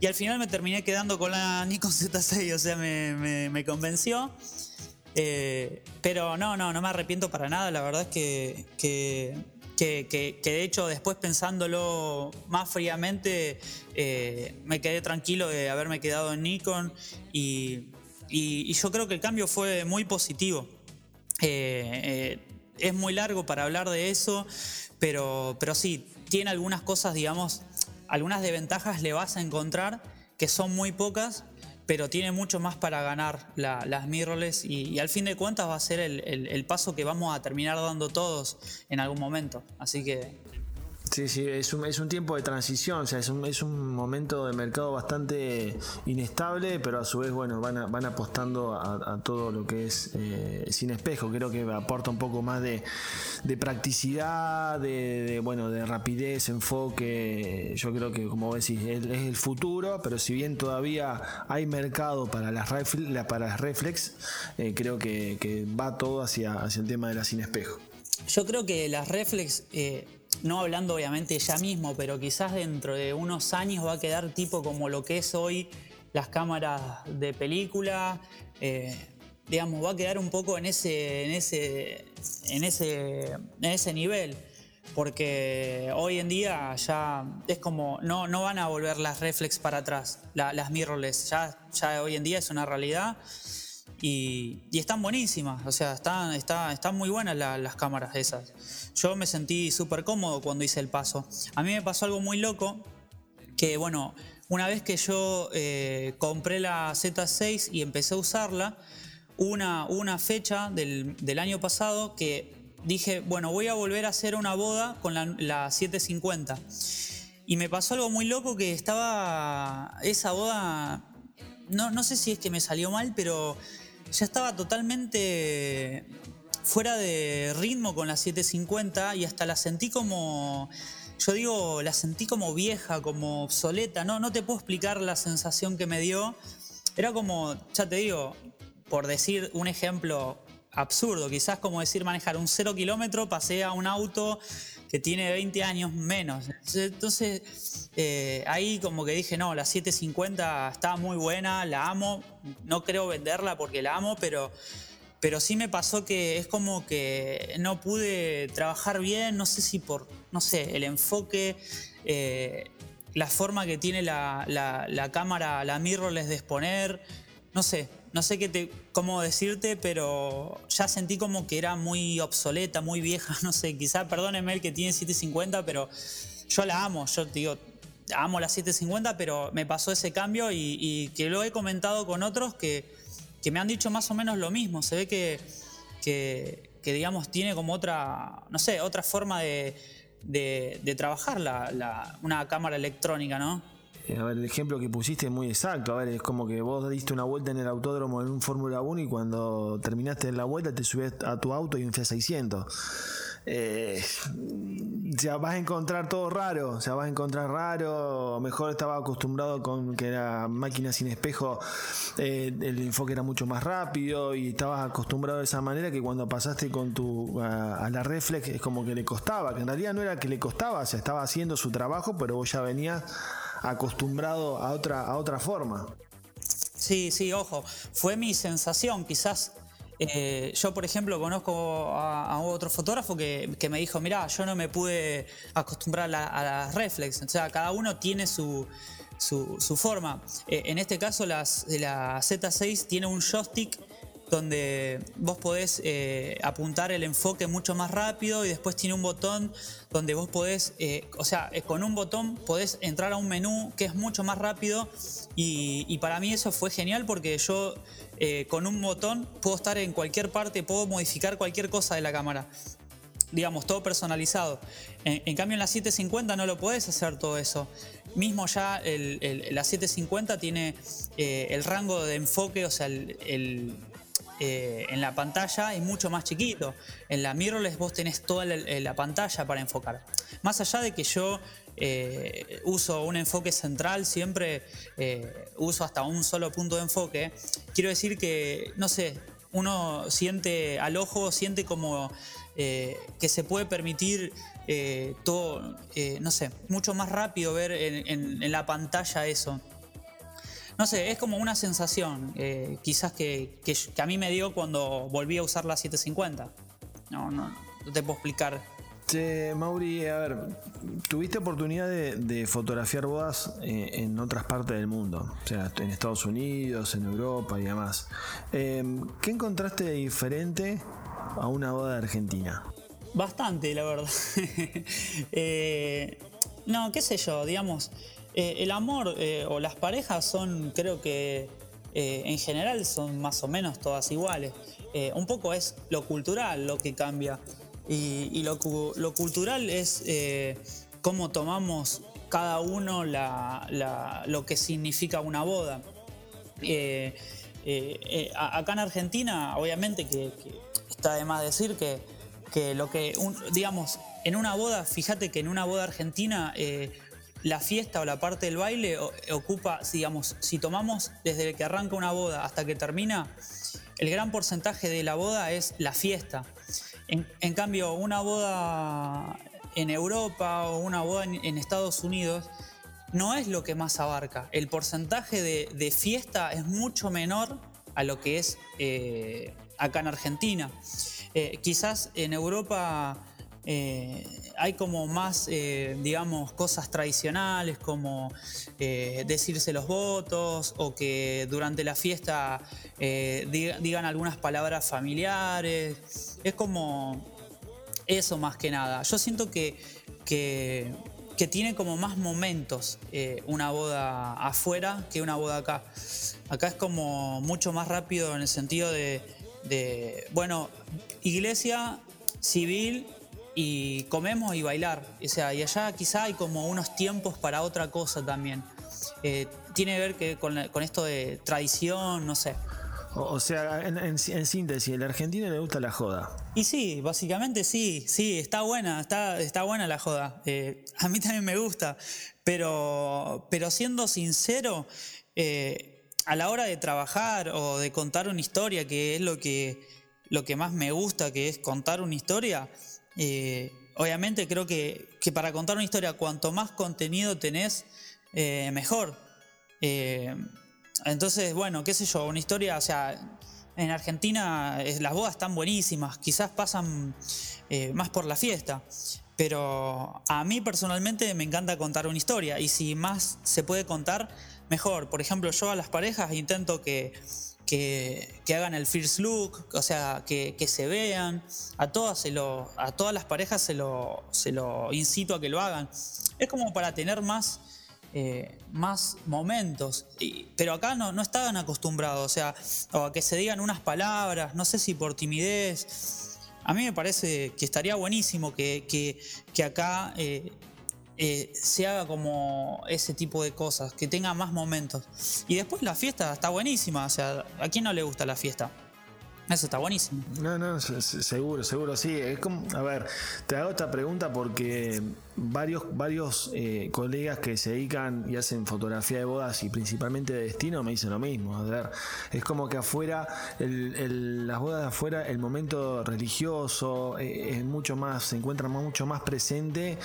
Y al final me terminé quedando con la Nikon Z6, o sea, me, convenció. Eh, pero no, no, no me arrepiento para nada. La verdad es que, que, de hecho después pensándolo más fríamente, eh, me quedé tranquilo de haberme quedado en Nikon y, yo creo que el cambio fue muy positivo. Eh, es muy largo para hablar de eso, pero, pero sí, tiene algunas cosas, digamos, algunas desventajas le vas a encontrar que son muy pocas, pero tiene mucho más para ganar las mirrorless y, al fin de cuentas va a ser el, paso que vamos a terminar dando todos en algún momento. Así que Sí, sí, es un, es un tiempo de transición, o sea, es un, es un momento de mercado bastante inestable, pero a su vez, bueno, van, van apostando a, todo lo que es eh, sin espejo. Creo que aporta un poco más de, practicidad, de, bueno, de rapidez, enfoque. Yo creo que, como decís, es, el futuro, pero si bien todavía hay mercado para las, para las reflex, eh, creo que, va todo hacia, hacia el tema de la sin espejo. Yo creo que las reflex... Eh, no hablando obviamente ya mismo, pero quizás dentro de unos años va a quedar tipo como lo que es hoy las cámaras de película. Eh, digamos, va a quedar un poco en ese, en ese, en ese, en ese nivel. Porque hoy en día ya es como, no, no van a volver las reflex para atrás, las mirrorless. Ya, ya hoy en día es una realidad. Y, están buenísimas, o sea, están, están muy buenas las cámaras esas. Yo me sentí súper cómodo cuando hice el paso. A mí me pasó algo muy loco, que bueno, una vez que yo eh, compré la Z6 y empecé a usarla, una, una fecha del, año pasado que dije, bueno, voy a volver a hacer una boda con la, la 750. Y me pasó algo muy loco que estaba esa boda, no, no sé si es que me salió mal, pero ya estaba totalmente fuera de ritmo con la 750 y hasta la sentí como, yo digo, la sentí como vieja, como obsoleta, no, no te puedo explicar la sensación que me dio. Era como, ya te digo, por decir un ejemplo absurdo, quizás como decir manejar un cero kilómetro, pasé a un auto que tiene 20 años menos. Entonces, eh, ahí como que dije, no, la 750 está muy buena, la amo, no creo venderla porque la amo, pero, pero sí me pasó que es como que no pude trabajar bien, no sé si por, no sé, el enfoque, eh, la forma que tiene la, la cámara, la mirrorless de exponer, no sé, no sé qué cómo decirte, pero ya sentí como que era muy obsoleta, muy vieja, no sé, quizá perdóneme el que tiene 750, pero yo la amo, yo digo, amo la 750, pero me pasó ese cambio y, que lo he comentado con otros que, que, me han dicho más o menos lo mismo, se ve que, que, digamos, tiene como otra, no sé, otra forma de, de, trabajar la, una cámara electrónica, ¿no? Eh, a ver, el ejemplo que pusiste es muy exacto. A ver, es como que vos diste una vuelta en el autódromo en un Fórmula 1 y cuando terminaste la vuelta te subes a tu auto y un Fiat 600. Eh, ya vas a encontrar todo raro, o sea, vas a encontrar raro. Mejor estaba acostumbrado con que era máquina sin espejo, eh, el enfoque era mucho más rápido y estabas acostumbrado de esa manera que cuando pasaste con tu a, a, la reflex es como que le costaba, que en realidad no era que le costaba, o sea, estaba haciendo su trabajo, pero vos ya venías acostumbrado a otra, a otra forma. Sí, sí, ojo, fue mi sensación, quizás eh, yo, por ejemplo, conozco a, otro fotógrafo que, me dijo, mira, yo no me pude acostumbrar a, las reflex, o sea, cada uno tiene su, su, forma. Eh, en este caso, las, la Z6 tiene un joystick donde vos podés eh, apuntar el enfoque mucho más rápido y después tiene un botón donde vos podés, eh, o sea, con un botón podés entrar a un menú que es mucho más rápido y, para mí eso fue genial porque yo con un botón puedo estar en cualquier parte, puedo modificar cualquier cosa de la cámara digamos, todo personalizado. En, cambio en la 750 no lo podés hacer todo eso. Mismo ya la 750 tiene eh, el rango de enfoque, o sea, el, eh, en la pantalla es mucho más chiquito. En la mirrorless vos tenés toda la, pantalla para enfocar. Más allá de que yo eh, uso un enfoque central, siempre uso hasta un solo punto de enfoque, quiero decir que, no sé, uno siente al ojo, siente como eh, que se puede permitir eh, todo, eh, no sé, mucho más rápido ver en, la pantalla eso. No sé, es como una sensación, quizás que, a mí me dio cuando volví a usar la 750. No, no, no te puedo explicar. Che, Mauri, a ver, tuviste oportunidad de, fotografiar bodas en otras partes del mundo, o sea, en Estados Unidos, en Europa y demás. ¿Qué encontraste de diferente a una boda de Argentina? Bastante, la verdad. Eh, no, qué sé yo, digamos, eh, el amor eh, o las parejas son, creo que en general son más o menos todas iguales. un poco es lo cultural lo que cambia. Y, lo, cultural es cómo tomamos cada uno lo que significa una boda. acá en Argentina, obviamente que está de más decir que, lo que, digamos, en una boda, fíjate que en una boda argentina eh, la fiesta o la parte del baile ocupa, digamos, si tomamos desde que arranca una boda hasta que termina, el gran porcentaje de la boda es la fiesta. En, cambio, una boda en Europa o una boda en, Estados Unidos no es lo que más abarca. El porcentaje de, fiesta es mucho menor a lo que es eh, acá en Argentina. Eh, quizás en Europa eh, hay como más, eh, digamos, cosas tradicionales como decirse los votos o que durante la fiesta digan algunas palabras familiares. Es como eso más que nada. Yo siento que, que, tiene como más momentos una boda afuera que una boda acá. Acá es como mucho más rápido en el sentido de, bueno, iglesia, civil y comemos y bailar. O sea, y allá quizá hay como unos tiempos para otra cosa también. Eh, tiene que ver que con, esto de tradición, no sé. O, sea, en, síntesis, el argentino le gusta la joda. Y sí, básicamente sí, sí, está buena, está, está buena la joda. Eh, a mí también me gusta, pero, pero siendo sincero, eh, a la hora de trabajar o de contar una historia, que es lo que, lo que más me gusta, que es contar una historia, eh, obviamente creo que, para contar una historia, cuanto más contenido tenés, eh, mejor. Eh, entonces, bueno, qué sé yo, una historia, o sea, en Argentina las bodas están buenísimas, quizás pasan más por la fiesta. Pero a mí personalmente me encanta contar una historia y si más se puede contar, mejor. Por ejemplo, yo a las parejas intento que, que, hagan el first look, o sea, que, se vean. A todas, a todas las parejas se lo, se lo incito a que lo hagan. Es como para tener más, eh, más momentos. pero acá no, no estaban acostumbrados, o sea, o a que se digan unas palabras, no sé si por timidez. A mí me parece que estaría buenísimo que, que, acá eh, eh, se haga como ese tipo de cosas, que tenga más momentos. Y después la fiesta está buenísima, o sea, ¿a quién no le gusta la fiesta? Eso está buenísimo. No, no, seguro, seguro, sí. Es como, a ver, te hago esta pregunta porque varios, varios eh, colegas que se dedican y hacen fotografía de bodas y principalmente de destino me dicen lo mismo. A es como que afuera, las bodas de afuera, el momento religioso eh, es mucho más, se encuentra mucho más presente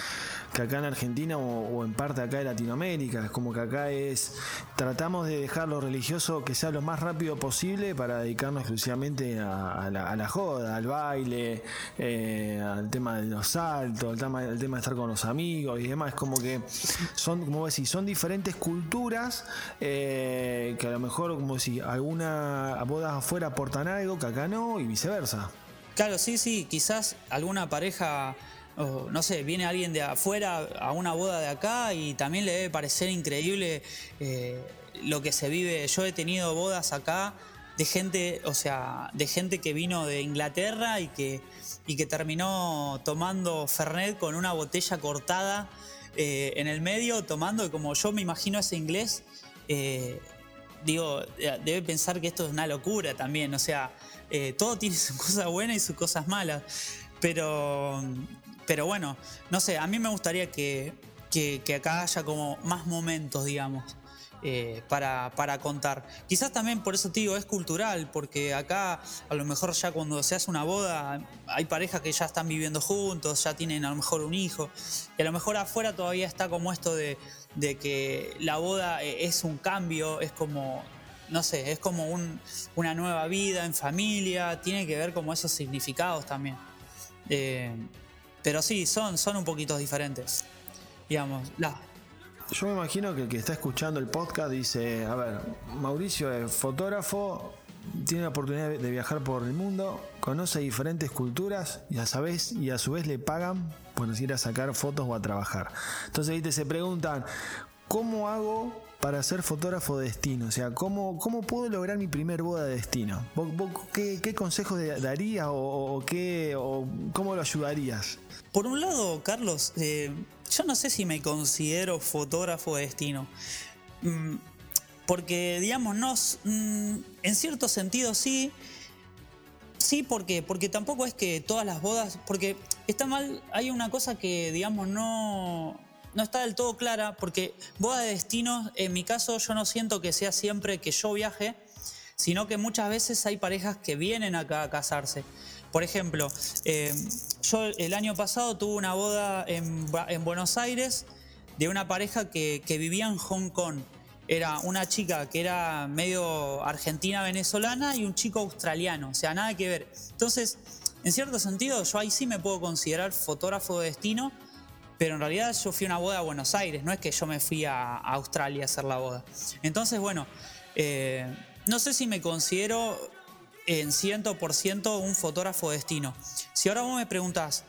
que acá en Argentina o, en parte acá de Latinoamérica. Es como que acá es, tratamos de dejar lo religioso que sea lo más rápido posible para dedicarnos exclusivamente a, la, joda, al baile, eh, al tema de los saltos, al tema, al tema de estar con los amigos y demás. Es como que son, como decís, son diferentes culturas eh, que a lo mejor, como si alguna boda afuera aportan algo que acá no y viceversa. Claro, sí, sí, quizás alguna pareja no sé, viene alguien de afuera a una boda de acá y también le debe parecer increíble eh, lo que se vive. Yo he tenido bodas acá de gente, o sea, de gente que vino de Inglaterra y que, y que terminó tomando Fernet con una botella cortada eh, en el medio, tomando, como yo me imagino ese inglés, eh, digo, debe pensar que esto es una locura también, o sea, todo tiene sus cosas buenas y sus cosas malas, pero pero bueno, no sé, a mí me gustaría que, acá haya como más momentos, digamos. Eh, para, contar. Quizás también por eso digo, es cultural, porque acá a lo mejor ya cuando se hace una boda hay parejas que ya están viviendo juntos, ya tienen a lo mejor un hijo, y a lo mejor afuera todavía está como esto de, que la boda eh, es un cambio, es como, no sé, es como una nueva vida en familia, tiene que ver como esos significados también. Eh, pero sí, son, son un poquito diferentes. Digamos, la. Yo me imagino que el que está escuchando el podcast dice, a ver, Mauricio es fotógrafo, tiene la oportunidad de viajar por el mundo, conoce diferentes culturas y a, y a su vez le pagan por ir a sacar fotos o a trabajar. Entonces ahí te se preguntan, ¿cómo hago para ser fotógrafo de destino? O sea, ¿cómo, cómo puedo lograr mi primer boda de destino? qué, qué, consejos darías o, qué, o cómo lo ayudarías? Por un lado, Carlos, eh, yo no sé si me considero fotógrafo de destino. Mm, porque, digamos, no, mm, en cierto sentido sí. Sí. Porque tampoco es que todas las bodas. Porque está mal, hay una cosa que, digamos, no no está del todo clara, porque boda de destino, en mi caso, yo no siento que sea siempre que yo viaje, sino que muchas veces hay parejas que vienen acá a casarse. Por ejemplo, eh, yo el año pasado tuve una boda en, Buenos Aires de una pareja que, vivía en Hong Kong. Era una chica que era medio argentina-venezolana y un chico australiano, o sea, nada que ver. Entonces, en cierto sentido, yo ahí sí me puedo considerar fotógrafo de destino, pero en realidad yo fui a una boda a Buenos Aires, no es que yo me fui a, Australia a hacer la boda. Entonces, bueno, eh, no sé si me considero en 100% un fotógrafo de destino. Si ahora vos me preguntas,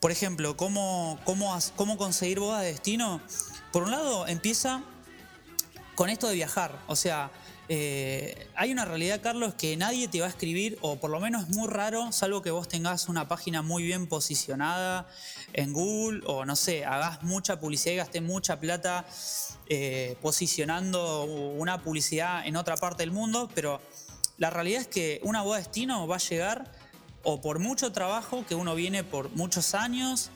por ejemplo, ¿cómo, cómo, cómo conseguir boda de destino? Por un lado, empieza con esto de viajar. O sea, eh, hay una realidad, Carlos, que nadie te va a escribir, o por lo menos es muy raro, salvo que vos tengas una página muy bien posicionada en Google, o no sé, hagas mucha publicidad y gastes mucha plata eh, posicionando una publicidad en otra parte del mundo, pero la realidad es que una boda destino va a llegar o por mucho trabajo que uno viene por muchos años,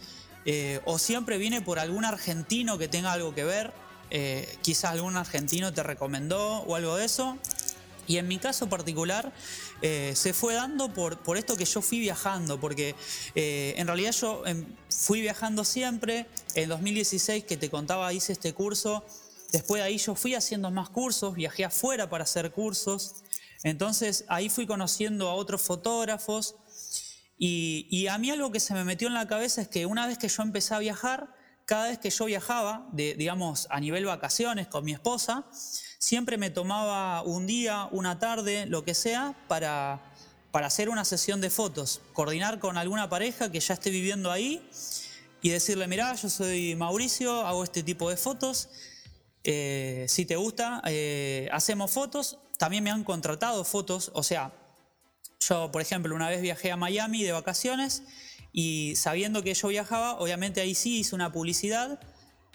eh, o siempre viene por algún argentino que tenga algo que ver eh, quizás algún argentino te recomendó o algo de eso. Y en mi caso particular eh, se fue dando por, por, esto que yo fui viajando, porque eh, en realidad yo em, fui viajando siempre. En 2016 que te contaba hice este curso, después de ahí yo fui haciendo más cursos, viajé afuera para hacer cursos. Entonces ahí fui conociendo a otros fotógrafos y, a mí algo que se me metió en la cabeza es que una vez que yo empecé a viajar, cada vez que yo viajaba, digamos, a nivel vacaciones con mi esposa, siempre me tomaba un día, una tarde, lo que sea, para, para hacer una sesión de fotos, coordinar con alguna pareja que ya esté viviendo ahí y decirle, mirá, yo soy Mauricio, hago este tipo de fotos, eh, si te gusta, eh, hacemos fotos, también me han contratado fotos, o sea, yo, por ejemplo, una vez viajé a Miami de vacaciones y sabiendo que yo viajaba, obviamente ahí sí hice una publicidad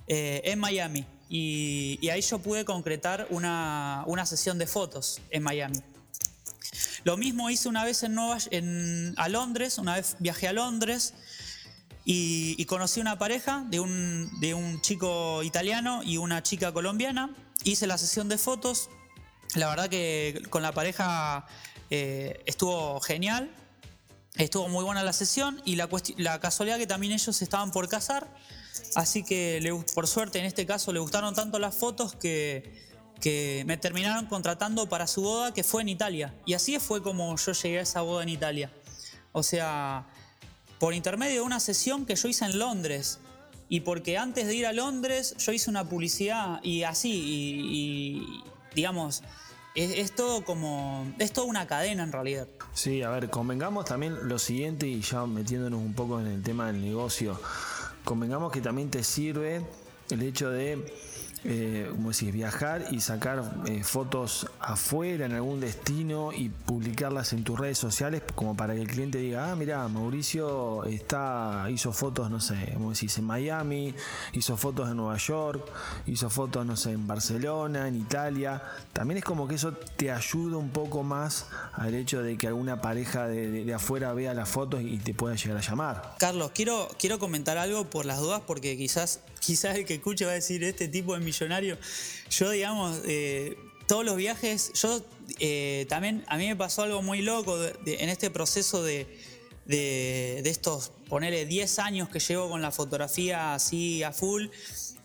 eh, en Miami. Y, ahí yo pude concretar una, sesión de fotos en Miami. Lo mismo hice una vez en a Londres, una vez viajé a Londres y, conocí una pareja de un, de un, chico italiano y una chica colombiana. Hice la sesión de fotos. La verdad que con la pareja eh, estuvo genial. Estuvo muy buena la sesión y la, la casualidad que también ellos estaban por casar, así que por suerte en este caso le gustaron tanto las fotos que, que me terminaron contratando para su boda que fue en Italia. Y así fue como yo llegué a esa boda en Italia. O sea, por intermedio de una sesión que yo hice en Londres. y porque antes de ir a Londres yo hice una publicidad y así, digamos, es, todo como, es toda una cadena en realidad. Sí, a ver, convengamos también lo siguiente y ya metiéndonos un poco en el tema del negocio, convengamos que también te sirve el hecho de eh, como decís, viajar y sacar eh, fotos afuera en algún destino y publicarlas en tus redes sociales como para que el cliente diga, ah, mira, Mauricio está, hizo fotos, no sé, como decís, en Miami, hizo fotos en Nueva York, hizo fotos, no sé, en Barcelona, en Italia. También es como que eso te ayuda un poco más al hecho de que alguna pareja de, afuera vea las fotos y te pueda llegar a llamar. Carlos, quiero, quiero comentar algo por las dudas porque quizás, quizás el que escuche va a decir, este tipo de millonario. Yo, digamos, eh, todos los viajes, yo eh, también, a mí me pasó algo muy loco en este proceso de, de, estos, ponerle 10 años que llevo con la fotografía así a full,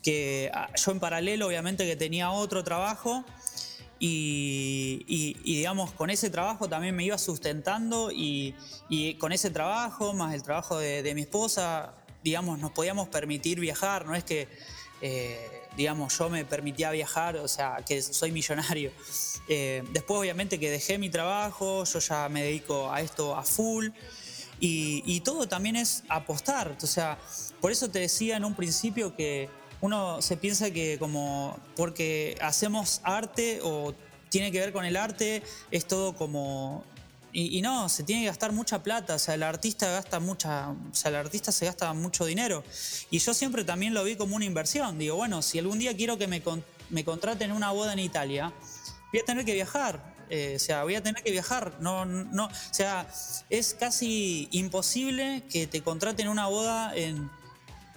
que yo en paralelo obviamente que tenía otro trabajo. Y, digamos, con ese trabajo también me iba sustentando y, con ese trabajo, más el trabajo de, mi esposa, digamos, nos podíamos permitir viajar, no es que eh, digamos, yo me permitía viajar, o sea, que soy millonario. Eh, después, obviamente, que dejé mi trabajo, yo ya me dedico a esto a full. Y, todo también es apostar. O sea, por eso te decía en un principio que uno se piensa que como porque hacemos arte o tiene que ver con el arte, es todo como y, no, se tiene que gastar mucha plata, o sea, el artista gasta mucha, o sea, el artista se gasta mucho dinero. Y yo siempre también lo vi como una inversión. Digo, bueno, si algún día quiero que me, me contraten una boda en Italia, voy a tener que viajar. Eh, o sea, voy a tener que viajar. No, no, o sea, es casi imposible que te contraten una boda en,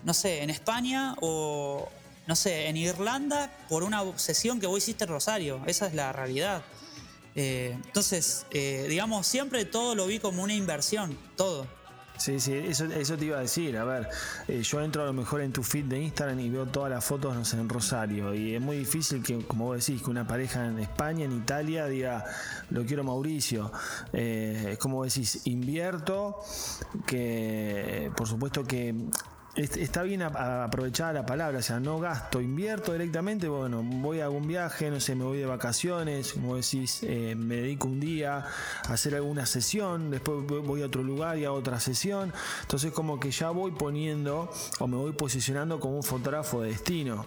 no sé, en España o, no sé, en Irlanda por una sesión que vos hiciste en Rosario. Esa es la realidad. Eh, entonces, eh, digamos, siempre todo lo vi como una inversión, todo. Sí, sí, eso, eso te iba a decir. A ver, eh, yo entro a lo mejor en tu feed de Instagram y veo todas las fotos, no sé, en Rosario. Y es muy difícil que, como vos decís, que una pareja en España, en Italia, diga, lo quiero Mauricio. es como decís, invierto, que por supuesto que está bien aprovechada la palabra, o sea, no gasto, invierto directamente, bueno, voy a algún viaje, no sé, me voy de vacaciones, como decís, eh, me dedico un día a hacer alguna sesión, después voy a otro lugar y a otra sesión, entonces como que ya voy poniendo o me voy posicionando como un fotógrafo de destino.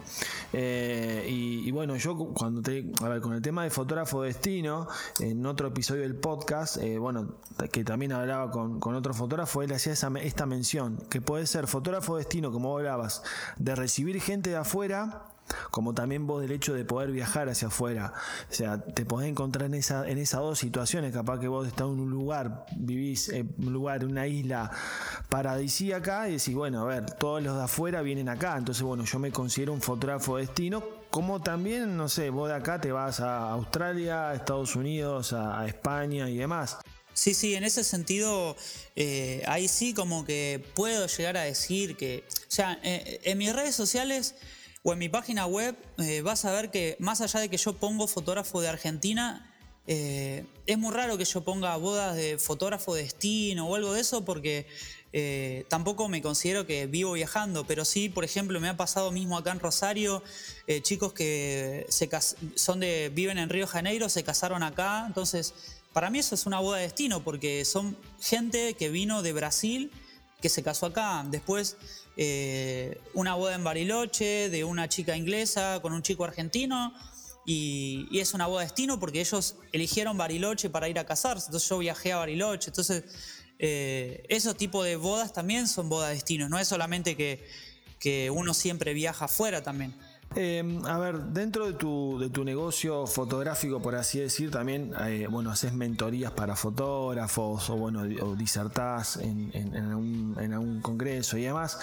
Eh, y, bueno, yo cuando te, a ver, con el tema de fotógrafo de destino, en otro episodio del podcast, eh, bueno, que también hablaba con, otro fotógrafo, él hacía esa, esta mención, que puede ser fotógrafo de destino, como hablabas, de recibir gente de afuera, como también vos del hecho de poder viajar hacia afuera. O sea, te podés encontrar en, esa, en esas dos situaciones. Capaz que vos estás en un lugar, vivís en un lugar, en una isla paradisíaca y decís, bueno, a ver, todos los de afuera vienen acá. Entonces, bueno, yo me considero un fotógrafo de destino. Como también, no sé, vos de acá te vas a Australia, a Estados Unidos, a España y demás. Sí, sí, en ese sentido, eh, ahí sí como que puedo llegar a decir que, o sea, eh, en mis redes sociales o en mi página web eh, vas a ver que más allá de que yo pongo fotógrafo de Argentina, es muy raro que yo ponga bodas de fotógrafo de destino o algo de eso porque tampoco me considero que vivo viajando, pero sí, por ejemplo, me ha pasado mismo acá en Rosario, chicos que se son de, viven en Río Janeiro, se casaron acá, entonces para mí eso es una boda de destino, porque son gente que vino de Brasil, que se casó acá. Después eh, una boda en Bariloche de una chica inglesa con un chico argentino. Y, es una boda de destino porque ellos eligieron Bariloche para ir a casarse. Entonces yo viajé a Bariloche. Entonces eh, esos tipos de bodas también son bodas de destino. No es solamente que, que uno siempre viaja afuera también. Em, a ver, dentro de tu, de tu negocio fotográfico, por así decir, también, eh, bueno, haces mentorías para fotógrafos o, bueno, o disertás en, en, algún, congreso y demás.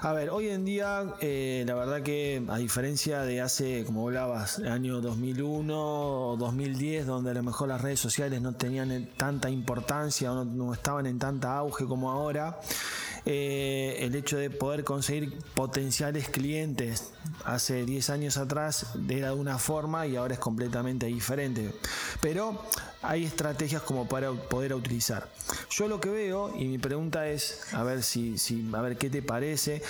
A ver, hoy en día, eh, la verdad que a diferencia de hace, como hablabas, año 2001 o 2010, donde a lo mejor las redes sociales no tenían tanta importancia o no estaban en tanta auge como ahora, eh, el hecho de poder conseguir potenciales clientes hace 10 años atrás era de una forma y ahora es completamente diferente. Pero hay estrategias como para poder utilizar. Yo lo que veo, y mi pregunta es, a ver si, a ver qué te parece,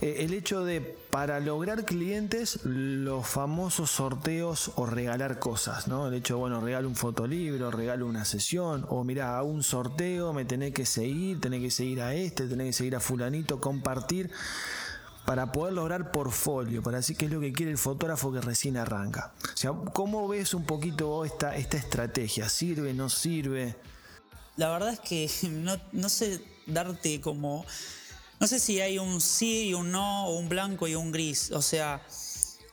eh, el hecho de para lograr clientes, los famosos sorteos o regalar cosas, ¿no? El hecho, bueno, regalo un fotolibro, regalo una sesión, o mira, hago un sorteo, me tenés que seguir, tenés que seguir a este, tenés que seguir a fulanito, compartir para poder lograr portfolio, para decir qué es lo que quiere el fotógrafo que recién arranca. O sea, ¿cómo ves un poquito esta, esta estrategia? ¿Sirve, no sirve? La verdad es que no, sé darte como... No sé si hay un sí y un no, o un blanco y un gris. O sea,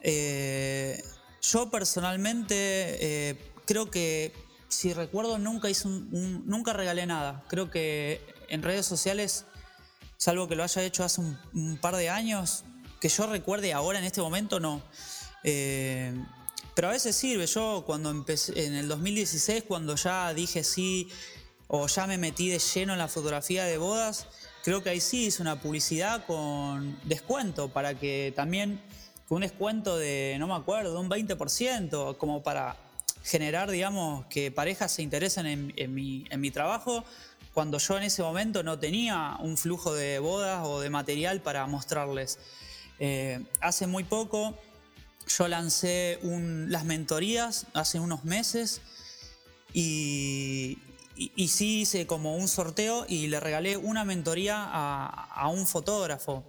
eh, yo personalmente eh, creo que, si recuerdo, nunca hice un, nunca regalé nada. Creo que en redes sociales salvo que lo haya hecho hace un, par de años, que yo recuerde ahora en este momento no. Eh, pero a veces sirve. Yo cuando empecé, en el 2016, cuando ya dije sí o ya me metí de lleno en la fotografía de bodas, creo que ahí sí hice una publicidad con descuento para que también, con un descuento de, no me acuerdo, de un 20%, como para generar, digamos, que parejas se interesen en, en mi trabajo cuando yo en ese momento no tenía un flujo de bodas o de material para mostrarles. Eh, hace muy poco yo lancé las mentorías, hace unos meses, y, sí hice como un sorteo y le regalé una mentoría a, un fotógrafo.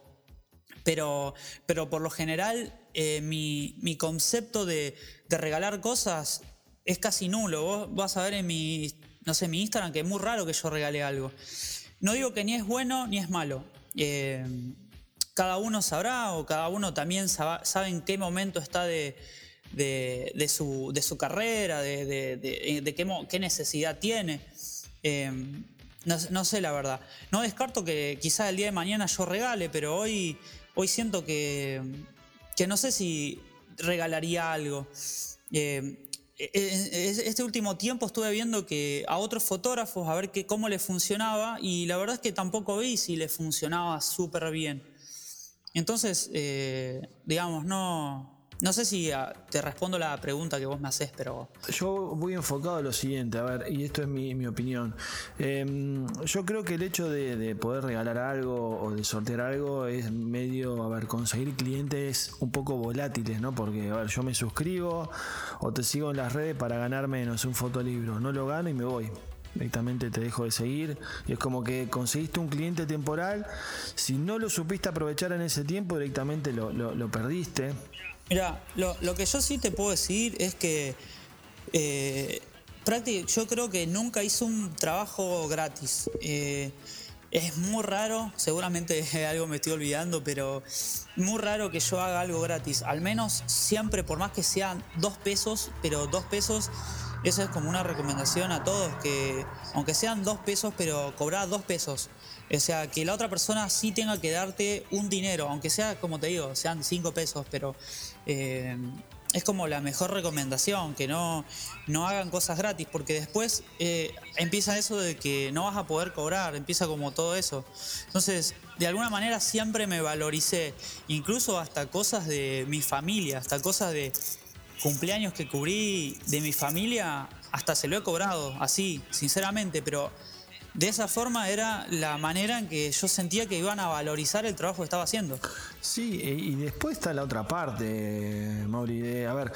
Pero, pero por lo general eh, mi, concepto de, de regalar cosas es casi nulo. Vos vas a ver en mi no sé, mi Instagram, que es muy raro que yo regale algo. No digo que ni es bueno ni es malo. Eh, cada uno sabrá o cada uno también sabe, en qué momento está de, su, carrera, de, qué, necesidad tiene. Eh, no, sé la verdad. No descarto que quizás el día de mañana yo regale, pero hoy, hoy siento que, que no sé si regalaría algo. Eh, este último tiempo estuve viendo que a otros fotógrafos a ver que, cómo les funcionaba y la verdad es que tampoco vi si les funcionaba súper bien. Entonces, eh, digamos, no, no sé si ah, te respondo la pregunta que vos me haces, pero... Yo voy enfocado a lo siguiente, a ver, y esto es mi, opinión. Em, yo creo que el hecho de, poder regalar algo o de sortear algo es medio, a ver, conseguir clientes un poco volátiles, ¿no? Porque, a ver, yo me suscribo o te sigo en las redes para ganarme, no sé, un fotolibro. No lo gano y me voy directamente te dejo de seguir. Y es como que conseguiste un cliente temporal. Si no lo supiste aprovechar en ese tiempo, directamente lo perdiste. Mira, lo, que yo sí te puedo decir es que eh, yo creo que nunca hice un trabajo gratis. Eh, es muy raro, seguramente algo me estoy olvidando, pero muy raro que yo haga algo gratis. Al menos siempre, por más que sean dos pesos, pero dos pesos, eso es como una recomendación a todos, que aunque sean dos pesos, pero cobrar dos pesos. O sea, que la otra persona sí tenga que darte un dinero, aunque sea, como te digo, sean cinco pesos, pero eh, es como la mejor recomendación, que no, no hagan cosas gratis, porque después eh, empieza eso de que no vas a poder cobrar, empieza como todo eso. Entonces, de alguna manera siempre me valoricé, incluso hasta cosas de mi familia, hasta cosas de cumpleaños que cubrí de mi familia, hasta se lo he cobrado, así, sinceramente, pero de esa forma era la manera en que yo sentía que iban a valorizar el trabajo que estaba haciendo. Sí, y después está la otra parte, Mauri, a ver,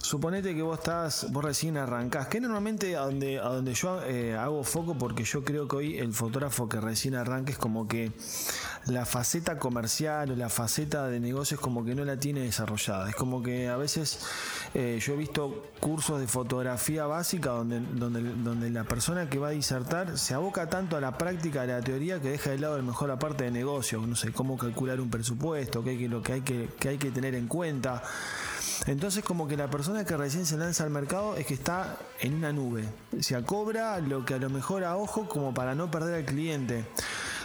suponete que vos estás, vos recién arrancás, que normalmente a donde, a donde yo eh, hago foco, porque yo creo que hoy el fotógrafo que recién arranca es como que la faceta comercial o la faceta de negocios como que no la tiene desarrollada. Es como que a veces eh, yo he visto cursos de fotografía básica donde, donde, donde la persona que va a disertar se aboca tanto a la práctica de la teoría que deja de lado a mejor la parte de negocio, no sé, cómo calcular un presupuesto, qué es lo que hay que, que hay que tener en cuenta. Entonces como que la persona que recién se lanza al mercado es que está en una nube. O sea, cobra lo que a lo mejor a ojo como para no perder al cliente.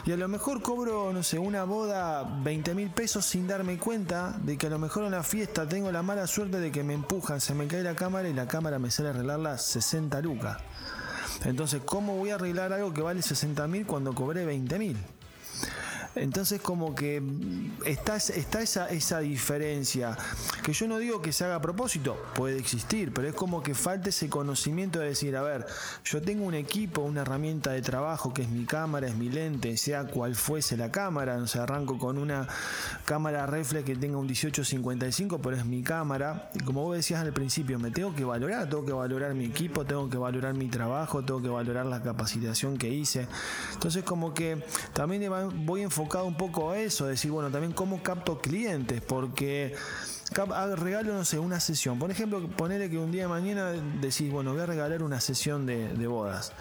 Y a lo mejor cobro, no sé, una boda 20 mil pesos sin darme cuenta de que a lo mejor en la fiesta tengo la mala suerte de que me empujan, se me cae la cámara y la cámara me sale a arreglarla 60 lucas. Entonces, ¿cómo voy a arreglar algo que vale 60 mil cuando cobré 20 mil? Entonces como que está, está esa, esa diferencia, que yo no digo que se haga a propósito, puede existir, pero es como que falta ese conocimiento de decir, a ver, yo tengo un equipo, una herramienta de trabajo que es mi cámara, es mi lente, sea cual fuese la cámara, no sé, arranco con una cámara reflex que tenga un 1855, pero es mi cámara, y como vos decías al principio, me tengo que valorar, tengo que valorar mi equipo, tengo que valorar mi trabajo, tengo que valorar la capacitación que hice. Entonces como que también voy un poco a eso, decir, bueno, también cómo capto clientes, porque regalo, no sé, una sesión. Por ejemplo, ponerle que un día de mañana decís, bueno, voy a regalar una sesión de, bodas.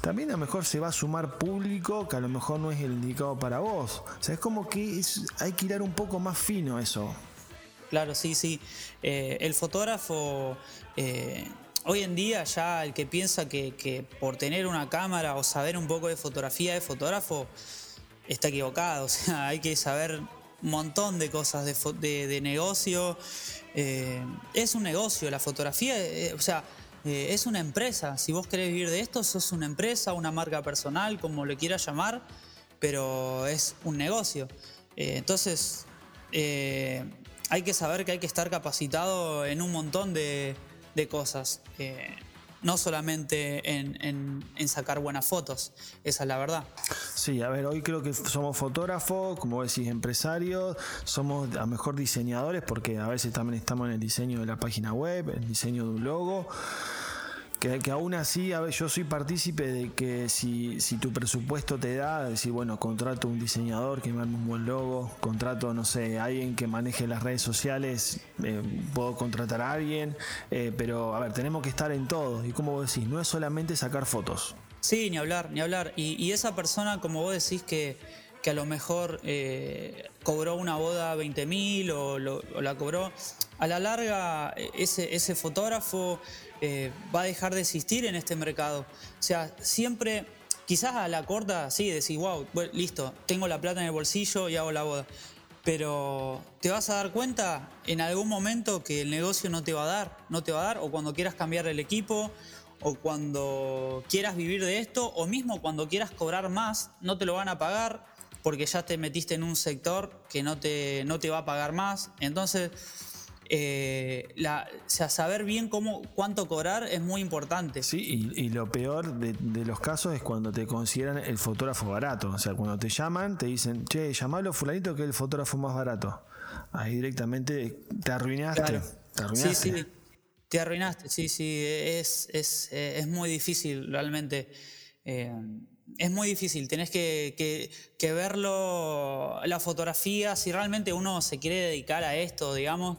También a lo mejor se va a sumar público que a lo mejor no es el indicado para vos. O sea, es como que hay que ir un poco más fino eso. Claro, sí, sí. Eh, el fotógrafo, eh, hoy en día ya el que piensa que, por tener una cámara o saber un poco de fotografía de fotógrafo, está equivocado. O sea, hay que saber un montón de cosas de, negocio. Eh, es un negocio, la fotografía, o sea, es una empresa. Si vos querés vivir de esto, sos una empresa, una marca personal, como le quieras llamar, pero es un negocio. entonces, hay que saber que hay que estar capacitado en un montón de, cosas. Eh, no solamente en, sacar buenas fotos, esa es la verdad. Sí, a ver, hoy creo que somos fotógrafos, como decís, empresarios, somos a mejor diseñadores porque a veces también estamos en el diseño de la página web, el diseño de un logo. Que, aún así, a ver, yo soy partícipe de que si, si tu presupuesto te da, decir, bueno, contrato un diseñador que me arme un buen logo, contrato, no sé, alguien que maneje las redes sociales, eh, puedo contratar a alguien, eh, pero a ver, tenemos que estar en todo. Y como vos decís, no es solamente sacar fotos. Sí, ni hablar, ni hablar. Y, esa persona, como vos decís, que, que a lo mejor eh, cobró una boda 20 mil o, o, la cobró, a la larga ese, ese fotógrafo eh, va a dejar de existir en este mercado. O sea, siempre, quizás a la corta, sí, decís, wow, listo, tengo la plata en el bolsillo y hago la boda. Pero te vas a dar cuenta en algún momento que el negocio no te va a dar, no te va a dar, o cuando quieras cambiar el equipo, o cuando quieras vivir de esto, o mismo cuando quieras cobrar más, no te lo van a pagar porque ya te metiste en un sector que no te, no te va a pagar más. Entonces, eh, la, sea, saber bien cómo, cuánto cobrar es muy importante. Sí, y, lo peor de, los casos es cuando te consideran el fotógrafo barato. O sea, cuando te llaman, te dicen, che, llamalo fulanito que es el fotógrafo más barato. Ahí directamente te arruinaste. Te arruinaste. Sí, sí. Te arruinaste, sí, sí. Es, es, es muy difícil realmente. Eh, es muy difícil, tenés que, que, que, verlo, la fotografía, si realmente uno se quiere dedicar a esto, digamos,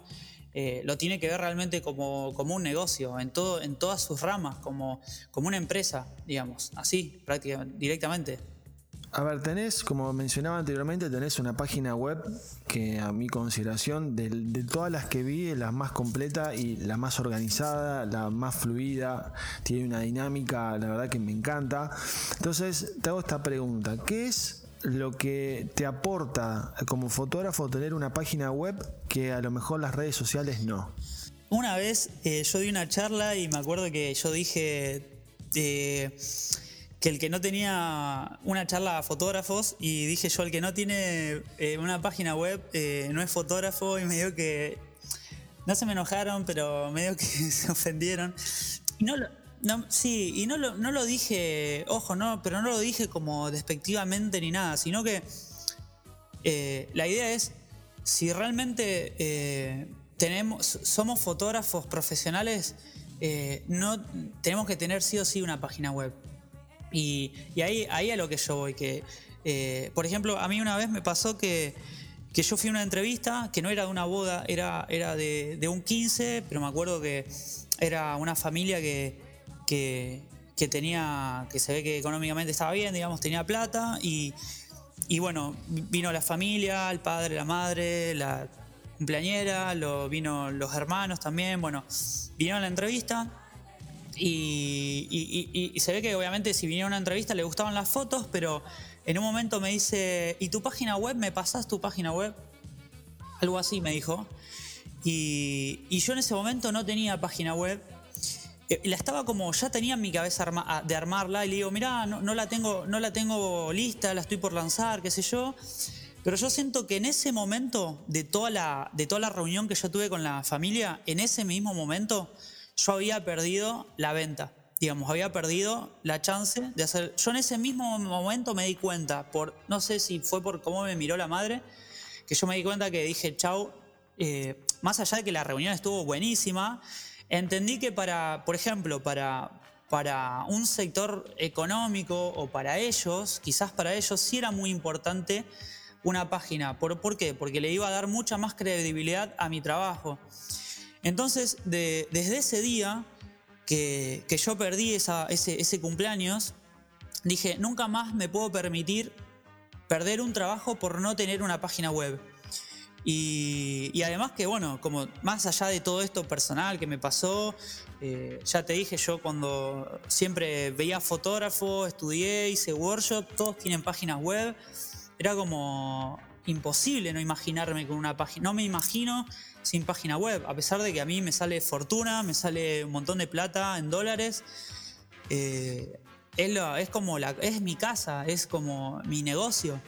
eh, lo tiene que ver realmente como, un negocio, en, todo, en todas sus ramas, como, como una empresa, digamos, así, prácticamente, directamente. A ver, tenés, como mencionaba anteriormente, tenés una página web que a mi consideración, de, de, todas las que vi, es la más completa y la más organizada, la más fluida, tiene una dinámica, la verdad que me encanta. Entonces, te hago esta pregunta, ¿qué es lo que te aporta como fotógrafo tener una página web que a lo mejor las redes sociales no? Una vez eh, yo di una charla y me acuerdo que yo dije que el que no tenía una charla a fotógrafos y dije yo el que no tiene eh, una página web eh, no es fotógrafo y me dio que no se me enojaron pero medio que se ofendieron y no lo, no, sí, y no lo, no lo dije, ojo, no, pero no lo dije como despectivamente ni nada, sino que eh, la idea es, si realmente eh, tenemos, somos fotógrafos profesionales, eh, no tenemos que tener sí o sí una página web. Y, ahí, ahí a lo que yo voy, que, por ejemplo, a mí una vez me pasó que, que, yo fui a una entrevista que no era de una boda, era, era de, de un 15, pero me acuerdo que era una familia que, que, tenía, que se ve que económicamente estaba bien, digamos, tenía plata y, bueno, vino la familia, el padre, la madre, la cumpleañera, lo, vino los hermanos también, bueno, vino a la entrevista y, se ve que obviamente si vino a una entrevista le gustaban las fotos, pero en un momento me dice, ¿y tu página web? ¿Me pasas tu página web? Algo así me dijo. Y, y yo en ese momento no tenía página web la estaba como, ya tenía en mi cabeza de armarla y le digo, mirá, no, la tengo, no la tengo lista, la estoy por lanzar, qué sé yo. Pero yo siento que en ese momento de toda, la, de toda la reunión que yo tuve con la familia, en ese mismo momento yo había perdido la venta. Digamos, había perdido la chance de hacer... Yo en ese mismo momento me di cuenta, por no sé si fue por cómo me miró la madre, que yo me di cuenta que dije, chau, eh, más allá de que la reunión estuvo buenísima, Entendí que para, por ejemplo, para, para un sector económico o para ellos, quizás para ellos sí era muy importante una página. ¿Por, ¿por qué? Porque le iba a dar mucha más credibilidad a mi trabajo. Entonces, desde ese día que, yo perdí ese, ese cumpleaños, dije, nunca más me puedo permitir perder un trabajo por no tener una página web. Y, además que, bueno, como más allá de todo esto personal que me pasó, eh, ya te dije, yo cuando siempre veía fotógrafo, estudié, hice workshop, todos tienen páginas web, era como imposible no imaginarme con una página, no me imagino sin página web, a pesar de que a mí me sale fortuna, me sale un montón de plata en dólares. Eh, es, como la, es mi casa, es como mi negocio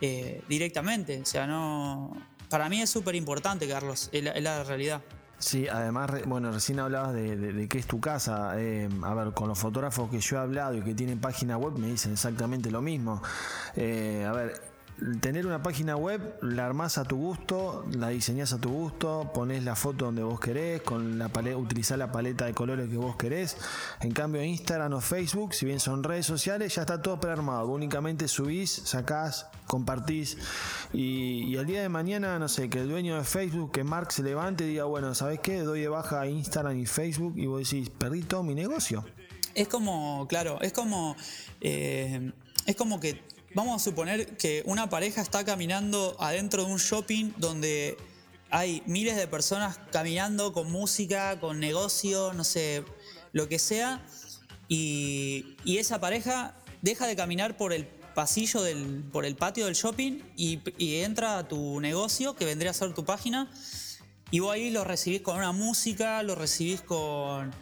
eh, directamente. O sea, no, para mí es súper importante, Carlos, es la, realidad. Sí, además, bueno, recién hablabas de, de, qué es tu casa. Eh, a ver, con los fotógrafos que yo he hablado y que tienen página web me dicen exactamente lo mismo. Eh, a ver, tener una página web, la armás a tu gusto, la diseñás a tu gusto, pones la foto donde vos querés, con la paleta, utilizás la paleta de colores que vos querés. En cambio, Instagram o Facebook, si bien son redes sociales, ya está todo prearmado. Únicamente subís, sacás, compartís. Y, y, el día de mañana, no sé, que el dueño de Facebook, que Mark se levante y diga, bueno, ¿sabes qué? Doy de baja a Instagram y Facebook y vos decís, perdí todo mi negocio. Es como, claro, es como, eh, es como que Vamos a suponer que una pareja está caminando adentro de un shopping donde hay miles de personas caminando con música, con negocio, no sé, lo que sea, y, esa pareja deja de caminar por el pasillo del, por el patio del shopping y, entra a tu negocio, que vendría a ser tu página, y vos ahí lo recibís con una música, lo recibís con,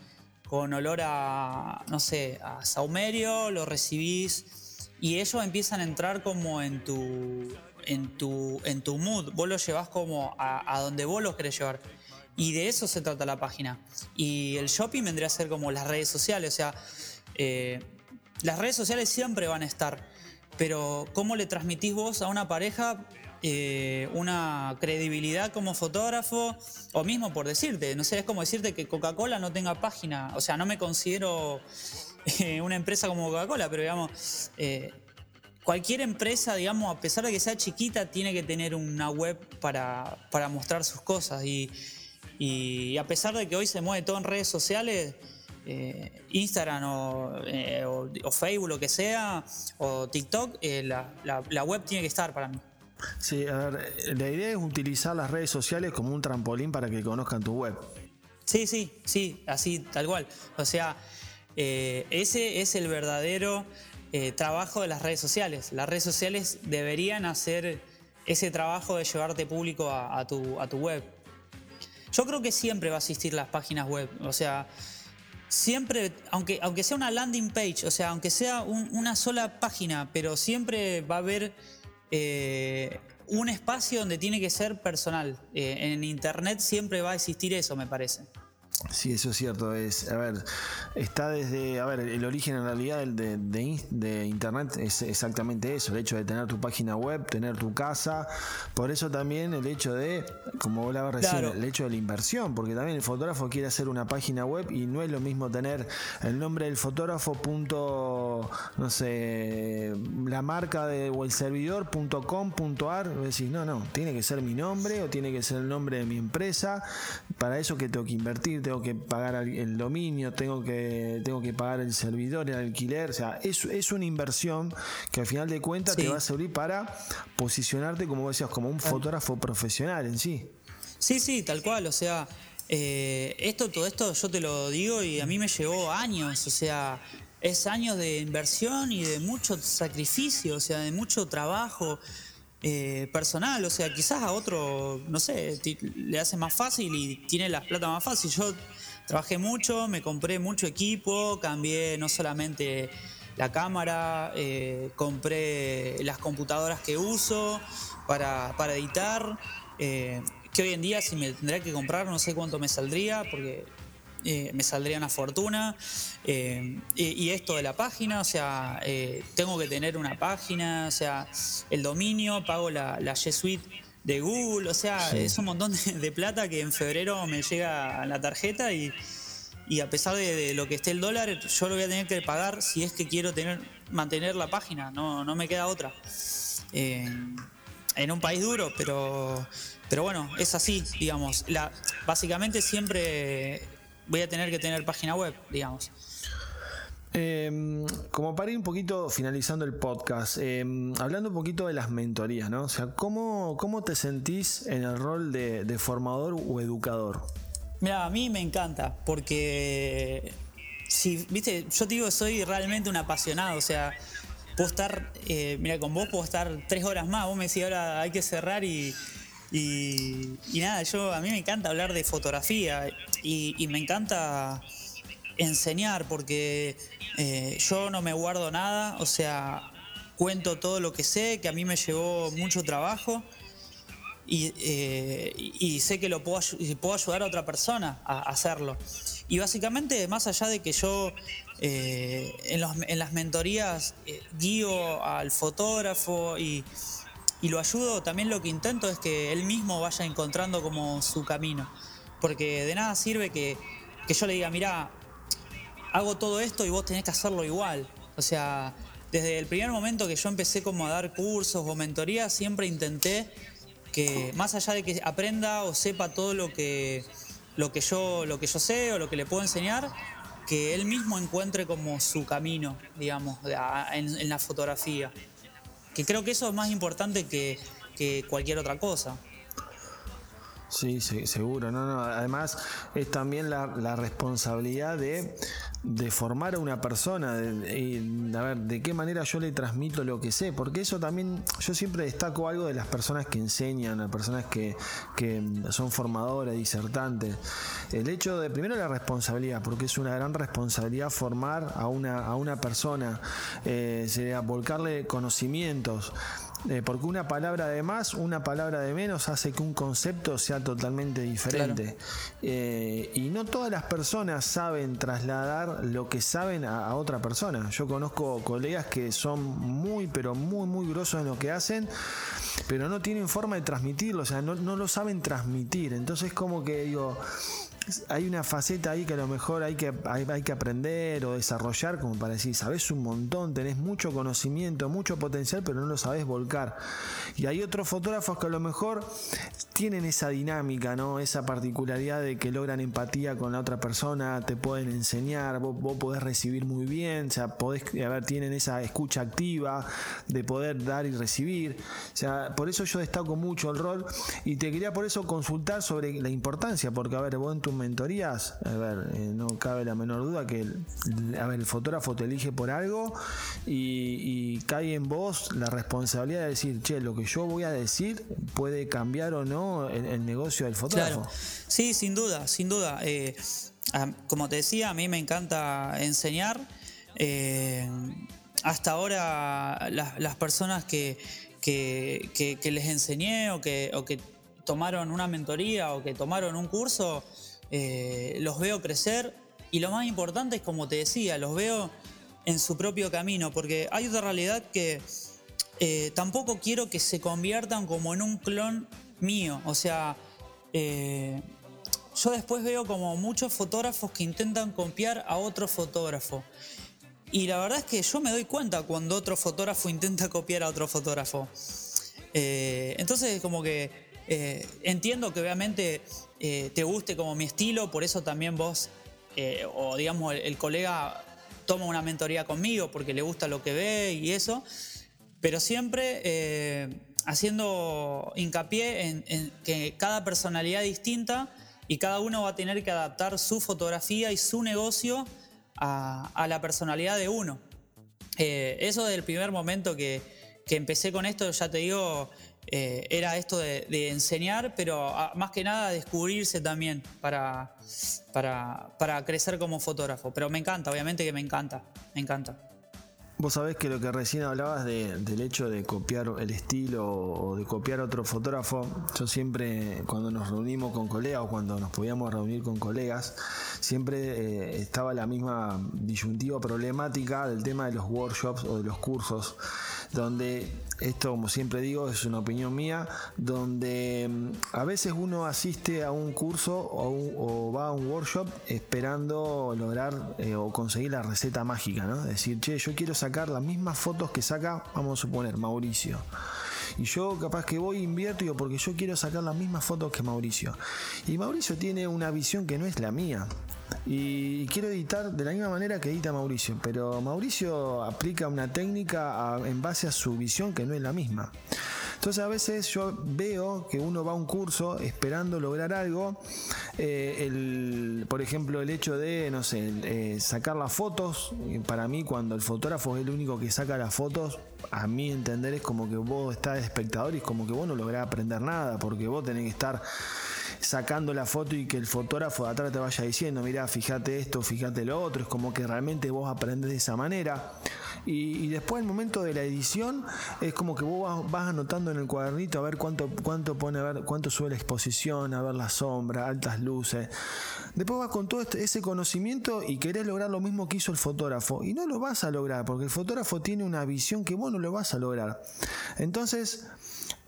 con olor a, no sé, a saumerio, lo recibís y ellos empiezan a entrar como en tu, en tu, en tu mood. Vos los llevas como a, donde vos los querés llevar. Y de eso se trata la página. Y el shopping vendría a ser como las redes sociales. O sea, eh, las redes sociales siempre van a estar. Pero ¿cómo le transmitís vos a una pareja eh, una credibilidad como fotógrafo? O mismo por decirte, no sé, es como decirte que Coca-Cola no tenga página. O sea, no me considero eh, una empresa como Coca-Cola, pero digamos, eh, cualquier empresa, digamos, a pesar de que sea chiquita, tiene que tener una web para, mostrar sus cosas. Y, a pesar de que hoy se mueve todo en redes sociales, eh, Instagram o, Facebook, lo que sea, o TikTok, la, la web tiene que estar para mí. Sí, a ver, la idea es utilizar las redes sociales como un trampolín para que conozcan tu web. Sí, sí, sí, así, tal cual. O sea, eh, ese es el verdadero eh, trabajo de las redes sociales. Las redes sociales deberían hacer ese trabajo de llevarte público a, tu, a tu web. Yo creo que siempre va a existir las páginas web. O sea, siempre, aunque, aunque sea una landing page, o sea, aunque sea una sola página, pero siempre va a haber eh, un espacio donde tiene que ser personal. en Internet siempre va a existir eso, me parece. Sí, eso es cierto. Es, a ver, está desde, a ver, el origen en realidad de, de, Internet es exactamente eso, el hecho de tener tu página web, tener tu casa. Por eso también el hecho de, como hablaba recién, el hecho de la inversión, porque también el fotógrafo quiere hacer una página web y no es lo mismo tener el nombre del fotógrafo punto, no sé, la marca de, o el servidor punto com punto ar. Decís, no, no, tiene que ser mi nombre o tiene que ser el nombre de mi empresa. Para eso que tengo que invertir tengo que pagar el dominio, tengo que, tengo que pagar el servidor, el alquiler. O sea, es, es una inversión que al final de cuentas te va a servir para posicionarte, como decías, como un fotógrafo profesional en sí. Sí, sí, tal cual. O sea, eh, esto, todo esto yo te lo digo y a mí me llevó años. O sea, es años de inversión y de mucho sacrificio, o sea, de mucho trabajo. Eh, personal, o sea, quizás a otro, no sé, le hace más fácil y tiene las plata más fácil. Yo trabajé mucho, me compré mucho equipo, cambié no solamente la cámara, eh, compré las computadoras que uso para, editar, eh, que hoy en día si me tendría que comprar no sé cuánto me saldría, porque eh, me saldría una fortuna. y, esto de la página, o sea, tengo que tener una página, o sea, el dominio, pago la, la G Suite de Google, o sea, es un montón de, plata que en febrero me llega a la tarjeta y, a pesar de, lo que esté el dólar, yo lo voy a tener que pagar si es que quiero tener mantener la página, no, no me queda otra. en un país duro, pero, pero bueno, es así, digamos. La, básicamente siempre voy a tener que tener página web, digamos. Em, como para ir un poquito finalizando el podcast, em, hablando un poquito de las mentorías, ¿no? O sea, ¿cómo, cómo te sentís en el rol de, formador o educador? Mira, a mí me encanta, porque si, viste, yo te digo soy realmente un apasionado, o sea, puedo estar, eh, mira, con vos puedo estar tres horas más, vos me decís ahora hay que cerrar y, y, nada, yo a mí me encanta hablar de fotografía y, me encanta enseñar, porque eh, yo no me guardo nada, o sea, cuento todo lo que sé, que a mí me llevó mucho trabajo y, eh, sé que lo puedo, puedo, ayudar a otra persona a hacerlo. Y básicamente, más allá de que yo eh, en, las mentorías guío al fotógrafo y, y lo ayudo, también lo que intento es que él mismo vaya encontrando como su camino. Porque de nada sirve que, que yo le diga, mira, hago todo esto y vos tenés que hacerlo igual. O sea, desde el primer momento que yo empecé como a dar cursos o mentorías, siempre intenté que más allá de que aprenda o sepa todo lo que, lo que, yo, lo que yo sé o lo que le puedo enseñar, que él mismo encuentre como su camino, digamos, en, la fotografía. Que creo que eso es más importante que, que cualquier otra cosa. Sí, sí, seguro. No, no. Además, es también la, la responsabilidad de de formar a una persona, de, a ver, de qué manera yo le transmito lo que sé, porque eso también, yo siempre destaco algo de las personas que enseñan, las personas que, son formadoras, disertantes, el hecho de, primero la responsabilidad, porque es una gran responsabilidad formar a una, a una persona, eh, sería volcarle conocimientos, eh, porque una palabra de más, una palabra de menos hace que un concepto sea totalmente diferente. Eh, y no todas las personas saben trasladar lo que saben a, otra persona. Yo conozco colegas que son muy, pero muy, muy grosos en lo que hacen, pero no tienen forma de transmitirlo, o sea, no, no lo saben transmitir. Entonces, como que digo hay una faceta ahí que a lo mejor hay que, hay, que aprender o desarrollar, como para decir, sabes un montón, tenés mucho conocimiento, mucho potencial, pero no lo sabes volcar. Y hay otros fotógrafos que a lo mejor tienen esa dinámica, ¿no? Esa particularidad de que logran empatía con la otra persona, te pueden enseñar, vos, podés recibir muy bien, o sea, podés, a ver, tienen esa escucha activa de poder dar y recibir. O sea, por eso yo destaco mucho el rol y te quería por eso consultar sobre la importancia, porque a ver, vos en tu mentorías, a ver, eh, no cabe la menor duda que el, a ver, el fotógrafo te elige por algo y, cae en vos la responsabilidad de decir, che, lo que yo voy a decir puede cambiar o no el, negocio del fotógrafo. Sí, sin duda, sin duda. Eh, como te decía, a mí me encanta enseñar. Eh, hasta ahora las, personas que, que, les enseñé o que, o que tomaron una mentoría o que tomaron un curso, eh, los veo crecer y lo más importante es, como te decía, los veo en su propio camino, porque hay otra realidad que eh, tampoco quiero que se conviertan como en un clon mío, o sea, eh, yo después veo como muchos fotógrafos que intentan copiar a otro fotógrafo. Y la verdad es que yo me doy cuenta cuando otro fotógrafo intenta copiar a otro fotógrafo. entonces, como que entiendo que obviamente eh, te guste como mi estilo, por eso también vos, eh, o digamos, el, colega toma una mentoría conmigo porque le gusta lo que ve y eso, pero siempre eh, haciendo hincapié en, que cada personalidad distinta y cada uno va a tener que adaptar su fotografía y su negocio a, la personalidad de uno. eso desde el primer momento que, que empecé con esto, ya te digo, eh, era esto de, enseñar, pero más que nada descubrirse también para, para, para crecer como fotógrafo. Pero me encanta, obviamente que me encanta, me encanta. Vos sabés que lo que recién hablabas del hecho de copiar el estilo o de copiar otro fotógrafo, yo siempre cuando nos reunimos con colegas o cuando nos podíamos reunir con colegas, siempre eh, estaba la misma disyuntiva problemática del tema de los workshops o de los cursos, donde esto como siempre digo es una opinión mía, donde mm, a veces uno asiste a un curso o, va a un workshop esperando lograr eh, o conseguir la receta mágica, ¿no? Decir, che, yo quiero sacar las mismas fotos que saca, vamos a suponer, Mauricio. Y yo capaz que voy invierto digo, porque yo quiero sacar las mismas fotos que Mauricio. Y Mauricio tiene una visión que no es la mía. Y quiero editar de la misma manera que edita Mauricio, pero Mauricio aplica una técnica en base a su visión que no es la misma. Entonces a veces yo veo que uno va a un curso esperando lograr algo, eh, por ejemplo el hecho de, no sé, eh, sacar las fotos, para mí cuando el fotógrafo es el único que saca las fotos, a mí entender es como que vos estás de espectador y es como que vos no lográs aprender nada, porque vos tenés que estar sacando la foto y que el fotógrafo de atrás te vaya diciendo, mira, fíjate esto, fíjate lo otro, es como que realmente vos aprendes de esa manera. Y, después el momento de la edición es como que vos vas, anotando en el cuadernito a ver cuánto, cuánto pone, a ver cuánto sube la exposición, a ver la sombra, altas luces. Después vas con todo este, ese conocimiento y querés lograr lo mismo que hizo el fotógrafo. Y no lo vas a lograr, porque el fotógrafo tiene una visión que vos no lo vas a lograr. Entonces,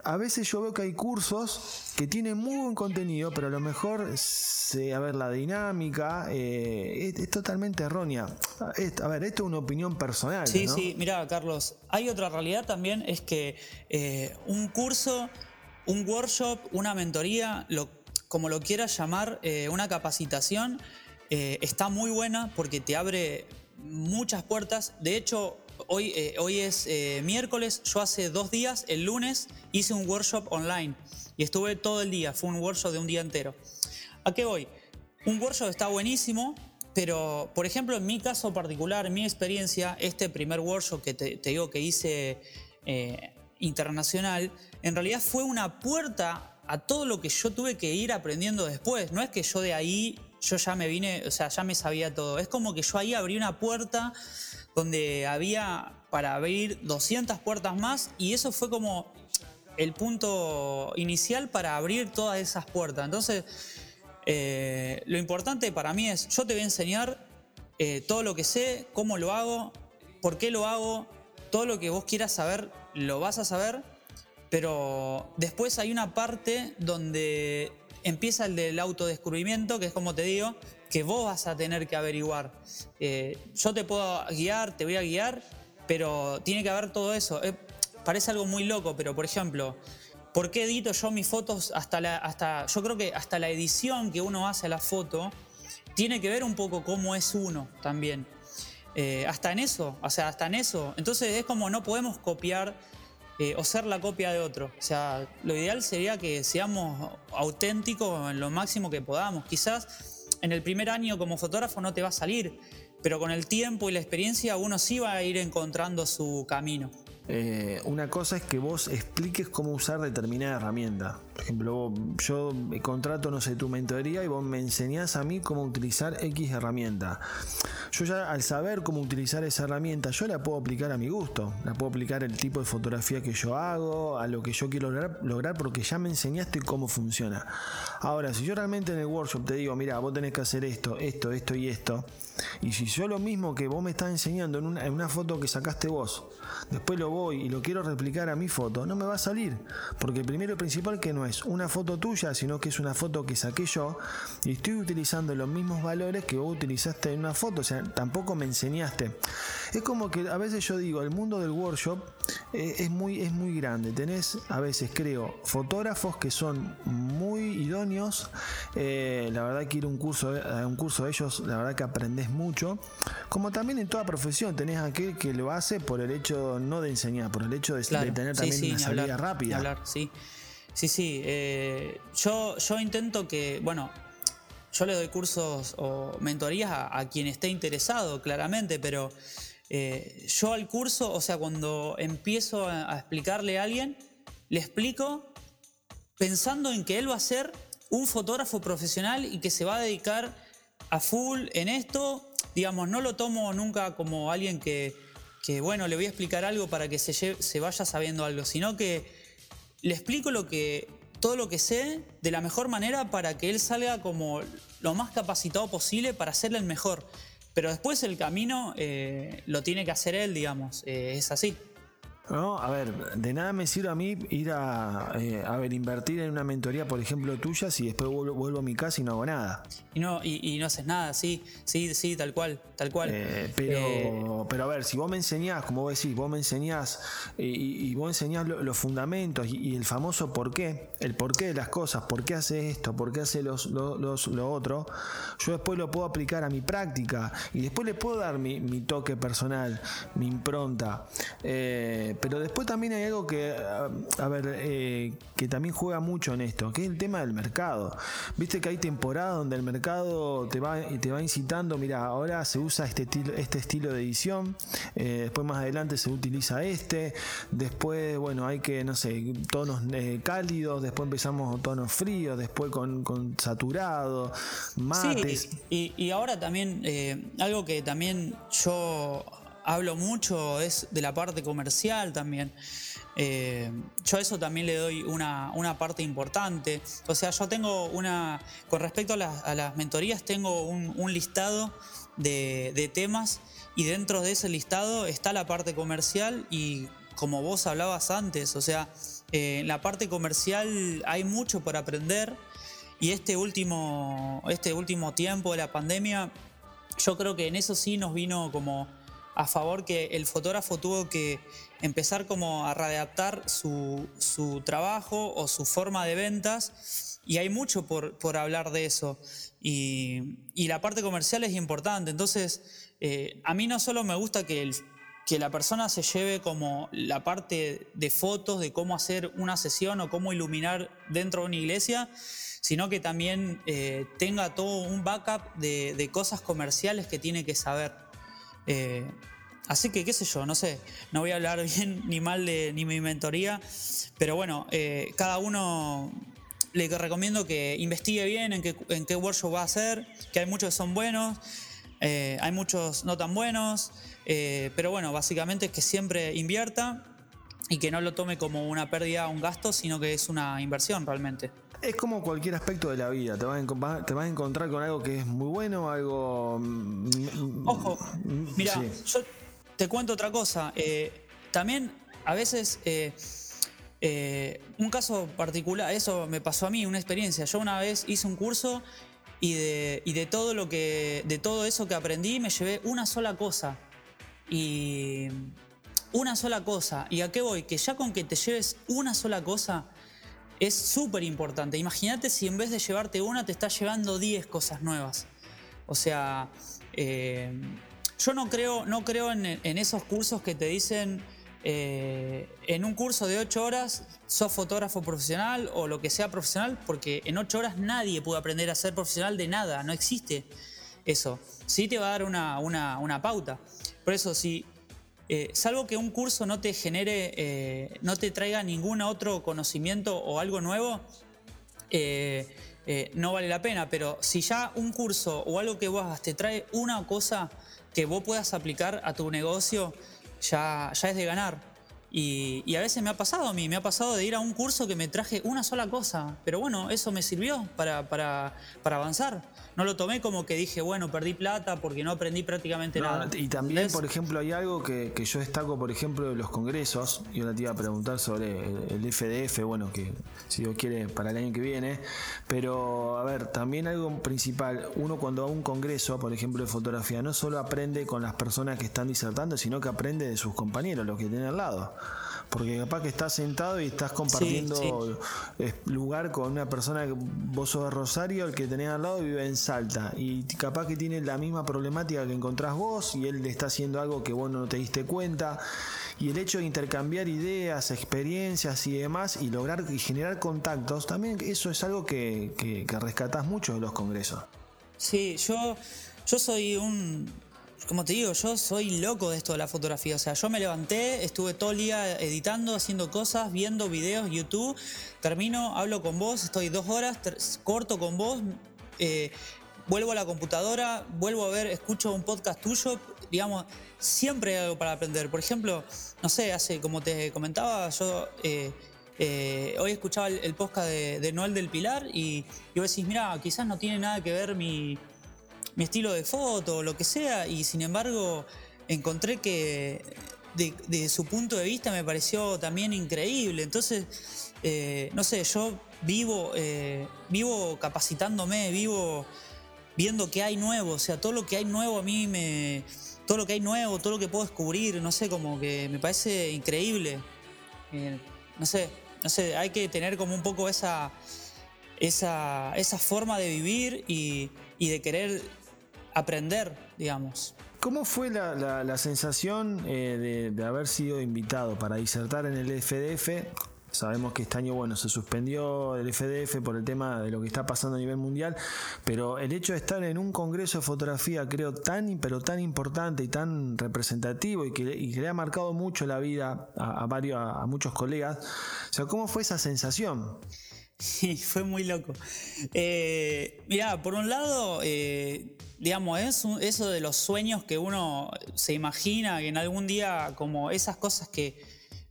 a veces yo veo que hay cursos que tienen muy buen contenido, pero a lo mejor, a ver, la dinámica eh, es, totalmente errónea. a ver, esto es una opinión personal. Sí, sí, mira, Carlos, hay otra realidad también, es que eh, un curso, un workshop, una mentoría, lo, como lo quieras llamar, eh, una capacitación, está muy buena porque te abre muchas puertas. De hecho, Hoy, eh, hoy es eh, miércoles, yo hace dos días, el lunes, hice un workshop online y estuve todo el día, fue un workshop de un día entero. ¿A qué voy? Un workshop está buenísimo, pero por ejemplo en mi caso particular, en mi experiencia, este primer workshop que te, digo que hice eh, internacional, en realidad fue una puerta a todo lo que yo tuve que ir aprendiendo después. No es que yo de ahí, yo ya me vine, o sea, ya me sabía todo. Es como que yo ahí abrí una puerta donde había para abrir 200 puertas más y eso fue como el punto inicial para abrir todas esas puertas. Entonces, eh, lo importante para mí es, yo te voy a enseñar eh, todo lo que sé, cómo lo hago, por qué lo hago, todo lo que vos quieras saber, lo vas a saber, pero después hay una parte donde empieza el del autodescubrimiento, que es como te digo, que vos vas a tener que averiguar. Eh, yo te puedo guiar, te voy a guiar, pero tiene que haber todo eso. Eh, parece algo muy loco, pero por ejemplo, ¿por qué edito yo mis fotos hasta la, hasta, yo creo que hasta la edición que uno hace a la foto tiene que ver un poco cómo es uno también. Eh, hasta en eso, o sea, hasta en eso. Entonces es como no podemos copiar o ser la copia de otro. O sea, lo ideal sería que seamos auténticos en lo máximo que podamos. Quizás en el primer año como fotógrafo no te va a salir, pero con el tiempo y la experiencia uno sí va a ir encontrando su camino. Eh, una cosa es que vos expliques cómo usar determinada herramienta. Por ejemplo, yo contrato, no sé, tu mentoría y vos me enseñás a mí cómo utilizar X herramienta. Yo ya al saber cómo utilizar esa herramienta, yo la puedo aplicar a mi gusto. La puedo aplicar el tipo de fotografía que yo hago, a lo que yo quiero lograr, porque ya me enseñaste cómo funciona. Ahora, si yo realmente en el workshop te digo, mira, vos tenés que hacer esto, esto, esto y esto, y si yo lo mismo que vos me estás enseñando en una foto que sacaste vos, después lo voy y lo quiero replicar a mi foto, no me va a salir. Porque primero y principal que no es una foto tuya, sino que es una foto que saqué yo y estoy utilizando los mismos valores que vos utilizaste en una foto. O sea, tampoco me enseñaste. Es como que a veces yo digo, el mundo del workshop eh, es, muy, es muy grande. Tenés a veces, creo, fotógrafos que son muy idóneos. Eh, la verdad que ir a un curso, a un curso de ellos, la verdad que aprendés mucho. Como también en toda profesión, tenés aquel que lo hace por el hecho no de enseñar, por el hecho de, tener también una salida rápida. Hablar, sí, sí, sí. Eh, yo, yo intento que, bueno, yo le doy cursos o mentorías a, quien esté interesado, claramente, pero eh, yo al curso, o sea, cuando empiezo a, explicarle a alguien, le explico pensando en que él va a ser un fotógrafo profesional y que se va a dedicar a full en esto. Digamos, no lo tomo nunca como alguien que, bueno, le voy a explicar algo para que se, se vaya sabiendo algo, sino que le explico lo que, todo lo que sé de la mejor manera para que él salga como lo más capacitado posible para ser el mejor. Pero después el camino eh, lo tiene que hacer él, digamos, eh, es así. No, a ver, de nada me sirve a mí ir a, eh, a ver, invertir en una mentoría, por ejemplo, tuya, si después vuelvo, a mi casa y no hago nada. Y no, y, no haces nada, sí, sí, sí, tal cual, tal cual. Eh, pero, eh, pero a ver, si vos me enseñás, como vos decís, vos me enseñás y, vos enseñás los fundamentos y, el famoso por qué, el porqué de las cosas, por qué hace esto, por qué hace los, los, lo otro, yo después lo puedo aplicar a mi práctica y después le puedo dar mi, mi toque personal, mi impronta. Pero después también hay algo que, a, ver, eh, que también juega mucho en esto, que es el tema del mercado. Viste que hay temporadas donde el mercado te va, te va incitando, mira, ahora se usa este, este estilo de edición, eh, después más adelante se utiliza este, después, bueno, hay que, no sé, tonos eh, cálidos, después empezamos tonos fríos, después con, saturado, mates. Sí, y, y ahora también, algo que también yo hablo mucho es de la parte comercial también. Eh, yo a eso también le doy una, parte importante. O sea, yo tengo una, con respecto a, las mentorías, tengo un, listado de, temas y dentro de ese listado está la parte comercial y como vos hablabas antes, o sea, eh, en la parte comercial hay mucho por aprender y este último, este último tiempo de la pandemia, yo creo que en eso sí nos vino como a favor que el fotógrafo tuvo que empezar como a readaptar su, trabajo o su forma de ventas y hay mucho por, hablar de eso. Y, la parte comercial es importante. Entonces, eh, a mí no solo me gusta que, que la persona se lleve como la parte de fotos, de cómo hacer una sesión o cómo iluminar dentro de una iglesia, sino que también eh, tenga todo un backup de cosas comerciales que tiene que saber. Eh, así que, qué sé yo, no sé, no voy a hablar bien ni mal de ni mi mentoría, pero bueno, eh, cada uno le recomiendo que investigue bien en qué, workshop va a hacer, que hay muchos que son buenos, eh, hay muchos no tan buenos, pero bueno, básicamente es que siempre invierta y que no lo tome como una pérdida o un gasto, sino que es una inversión realmente. Es como cualquier aspecto de la vida, te vas, a, te vas a encontrar con algo que es muy bueno, algo... Mm, mm, Ojo, mm, mira, yo te cuento otra cosa. Eh, también a veces eh, eh, un caso particular, eso me pasó a mí, una experiencia. Yo una vez hice un curso y de, y de todo lo que. de todo eso que aprendí me llevé una sola cosa. Y. Una sola cosa. ¿Y a qué voy? Que ya con que te lleves una sola cosa es súper importante. Imagínate si en vez de llevarte una te estás llevando 10 cosas nuevas. O sea, eh, yo no creo, no creo en, esos cursos que te dicen eh, en un curso de 8 horas sos fotógrafo profesional o lo que sea profesional, porque en 8 horas nadie puede aprender a ser profesional de nada, no existe eso. Sí te va a dar una, una pauta. Por eso, si eh, salvo que un curso no te genere, eh, no te traiga ningún otro conocimiento o algo nuevo, eh, no vale la pena. Pero si ya un curso o algo que vos hagas te trae una cosa que vos puedas aplicar a tu negocio, ya, es de ganar. Y, a veces me ha pasado a mí, me ha pasado de ir a un curso que me traje una sola cosa, pero bueno, eso me sirvió para avanzar. No lo tomé como que dije, bueno, perdí plata porque no aprendí prácticamente nada. Y también, por ejemplo, hay algo que, yo destaco, por ejemplo, de los congresos, y ahora te iba a preguntar sobre el, FDF, bueno, que si Dios quiere para el año que viene, pero a ver, también algo principal, uno cuando va a un congreso, por ejemplo, de fotografía, no solo aprende con las personas que están disertando, sino que aprende de sus compañeros, los que tienen al lado. Porque capaz que estás sentado y estás compartiendo lugar con una persona que vos sos de Rosario, el que tenés al lado vive en Salta. Y capaz que tiene la misma problemática que encontrás vos y él le está haciendo algo que vos no te diste cuenta. Y el hecho de intercambiar ideas, experiencias y demás y lograr y generar contactos, también eso es algo que, que, rescatás mucho de los congresos. Sí, yo, yo soy un, como te digo, yo soy loco de esto de la fotografía. O sea, yo me levanté, estuve todo el día editando, haciendo cosas, viendo videos, YouTube. Termino, hablo con vos, estoy dos horas, corto con vos. Eh, vuelvo a la computadora, vuelvo a ver, escucho un podcast tuyo, digamos, siempre hay algo para aprender. Por ejemplo, no sé, hace, como te comentaba, yo eh, eh, hoy escuchaba el, podcast de, Noel del Pilar y, y vos decís, mira, quizás no tiene nada que ver mi, mi estilo de foto o lo que sea, y sin embargo encontré que de, su punto de vista me pareció también increíble. Entonces, eh, no sé, yo vivo, vivo capacitándome, vivo viendo qué hay nuevo, o sea, todo lo que hay nuevo a mí me... Todo lo que hay nuevo, todo lo que puedo descubrir, no sé, como que me parece increíble. Eh, no sé, no sé, hay que tener como un poco esa, esa, esa forma de vivir y, de querer aprender, digamos. ¿Cómo fue la, sensación eh, de, haber sido invitado para disertar en el FDF Sabemos que este año, bueno, se suspendió el FDF por el tema de lo que está pasando a nivel mundial, pero el hecho de estar en un congreso de fotografía, creo, tan, pero tan importante y tan representativo y que, le ha marcado mucho la vida a, varios, a, muchos colegas, o ¿cómo fue esa sensación? Sí, fue muy loco. Eh, mirá, por un lado, eh, digamos, es eso de los sueños que uno se imagina, que en algún día, como esas cosas que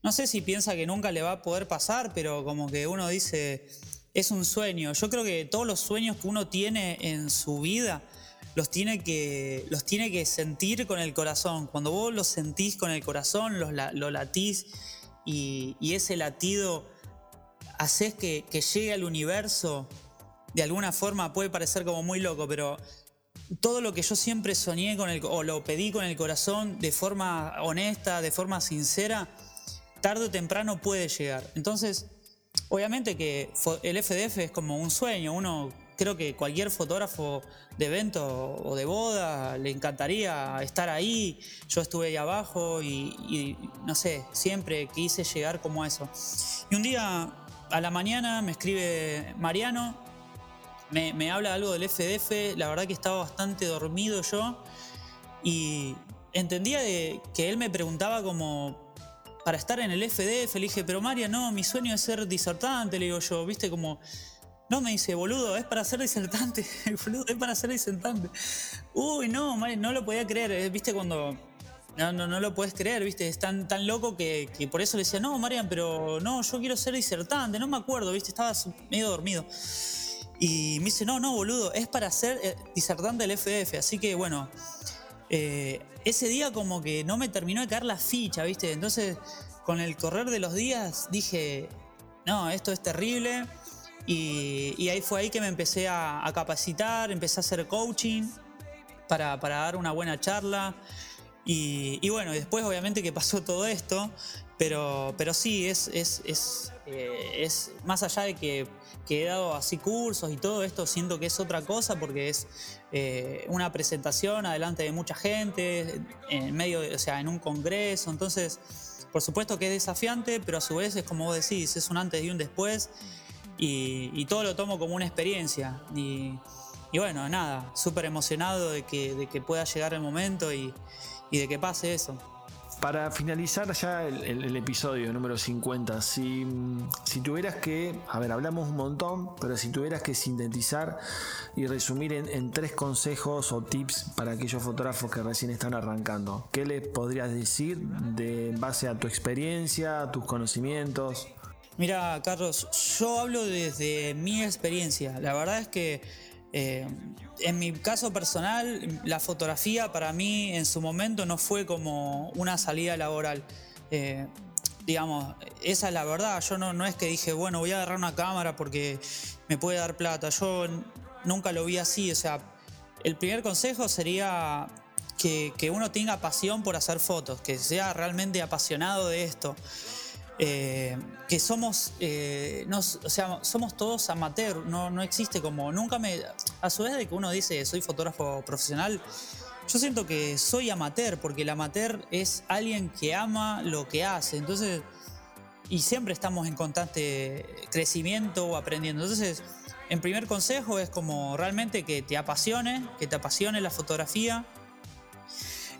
no sé si piensa que nunca le va a poder pasar, pero como que uno dice, es un sueño. Yo creo que todos los sueños que uno tiene en su vida los tiene que, los tiene que sentir con el corazón. Cuando vos los sentís con el corazón, los, lo latís y, ese latido haces que, llegue al universo, de alguna forma puede parecer como muy loco, pero todo lo que yo siempre soñé con el, o lo pedí con el corazón de forma honesta, de forma sincera, tarde o temprano puede llegar. Entonces, obviamente que el FDF es como un sueño, uno creo que cualquier fotógrafo de evento o de boda le encantaría estar ahí. Yo estuve ahí abajo y, no sé, siempre quise llegar como eso. Y un día a la mañana me escribe Mariano, me, habla algo del FDF, la verdad que estaba bastante dormido yo y entendía que él me preguntaba como para estar en el FDF. Le dije, pero María, no, mi sueño es ser disertante. Le digo yo, viste, como. No, me dice, boludo, es para ser disertante. es para ser disertante. Uy, no, no lo podía creer. Eh, viste, cuando. No, no, no lo puedes creer, viste, es tan, loco que, por eso le decía, no, Marian, pero no, yo quiero ser disertante, no me acuerdo, viste, estaba medio dormido. Y me dice, no, no, boludo, es para ser eh, disertante del FDF. Así que bueno, eh, ese día como que no me terminó de caer la ficha, ¿viste? Entonces, con el correr de los días dije, no, esto es terrible. Y, ahí fue ahí que me empecé a, capacitar, empecé a hacer coaching para, dar una buena charla. Y, bueno, después obviamente que pasó todo esto, pero, pero sí, es, es, es, eh, es más allá de que he dado así cursos y todo esto, siento que es otra cosa porque es eh, una presentación adelante de mucha gente, en medio, o sea, en un congreso, entonces, por supuesto que es desafiante, pero a su vez es como vos decís, es un antes y un después y, todo lo tomo como una experiencia. Y, bueno, nada, súper emocionado de que, de que pueda llegar el momento y de que pase eso. Para finalizar ya el, episodio número 50, si, si, tuvieras que, a ver, hablamos un montón, pero si tuvieras que sintetizar y resumir en, tres consejos o tips para aquellos fotógrafos que recién están arrancando, ¿qué les podrías decir de base a tu experiencia, a tus conocimientos? Mira, Carlos, yo hablo desde mi experiencia. La verdad es que eh, en mi caso personal, la fotografía para mí en su momento no fue como una salida laboral. Eh, digamos, esa es la verdad. Yo no, es que dije, bueno, voy a agarrar una cámara porque me puede dar plata. Yo nunca lo vi así. O sea, el primer consejo sería que uno tenga pasión por hacer fotos, que sea realmente apasionado de esto. Eh, que somos, eh, o sea, somos todos amateur, no, no existe como, nunca me, a su vez de que uno dice soy fotógrafo profesional, yo siento que soy amateur, porque el amateur es alguien que ama lo que hace, entonces, y siempre estamos en constante crecimiento o aprendiendo, entonces, en primer consejo es como realmente que te apasione, que te apasione la fotografía,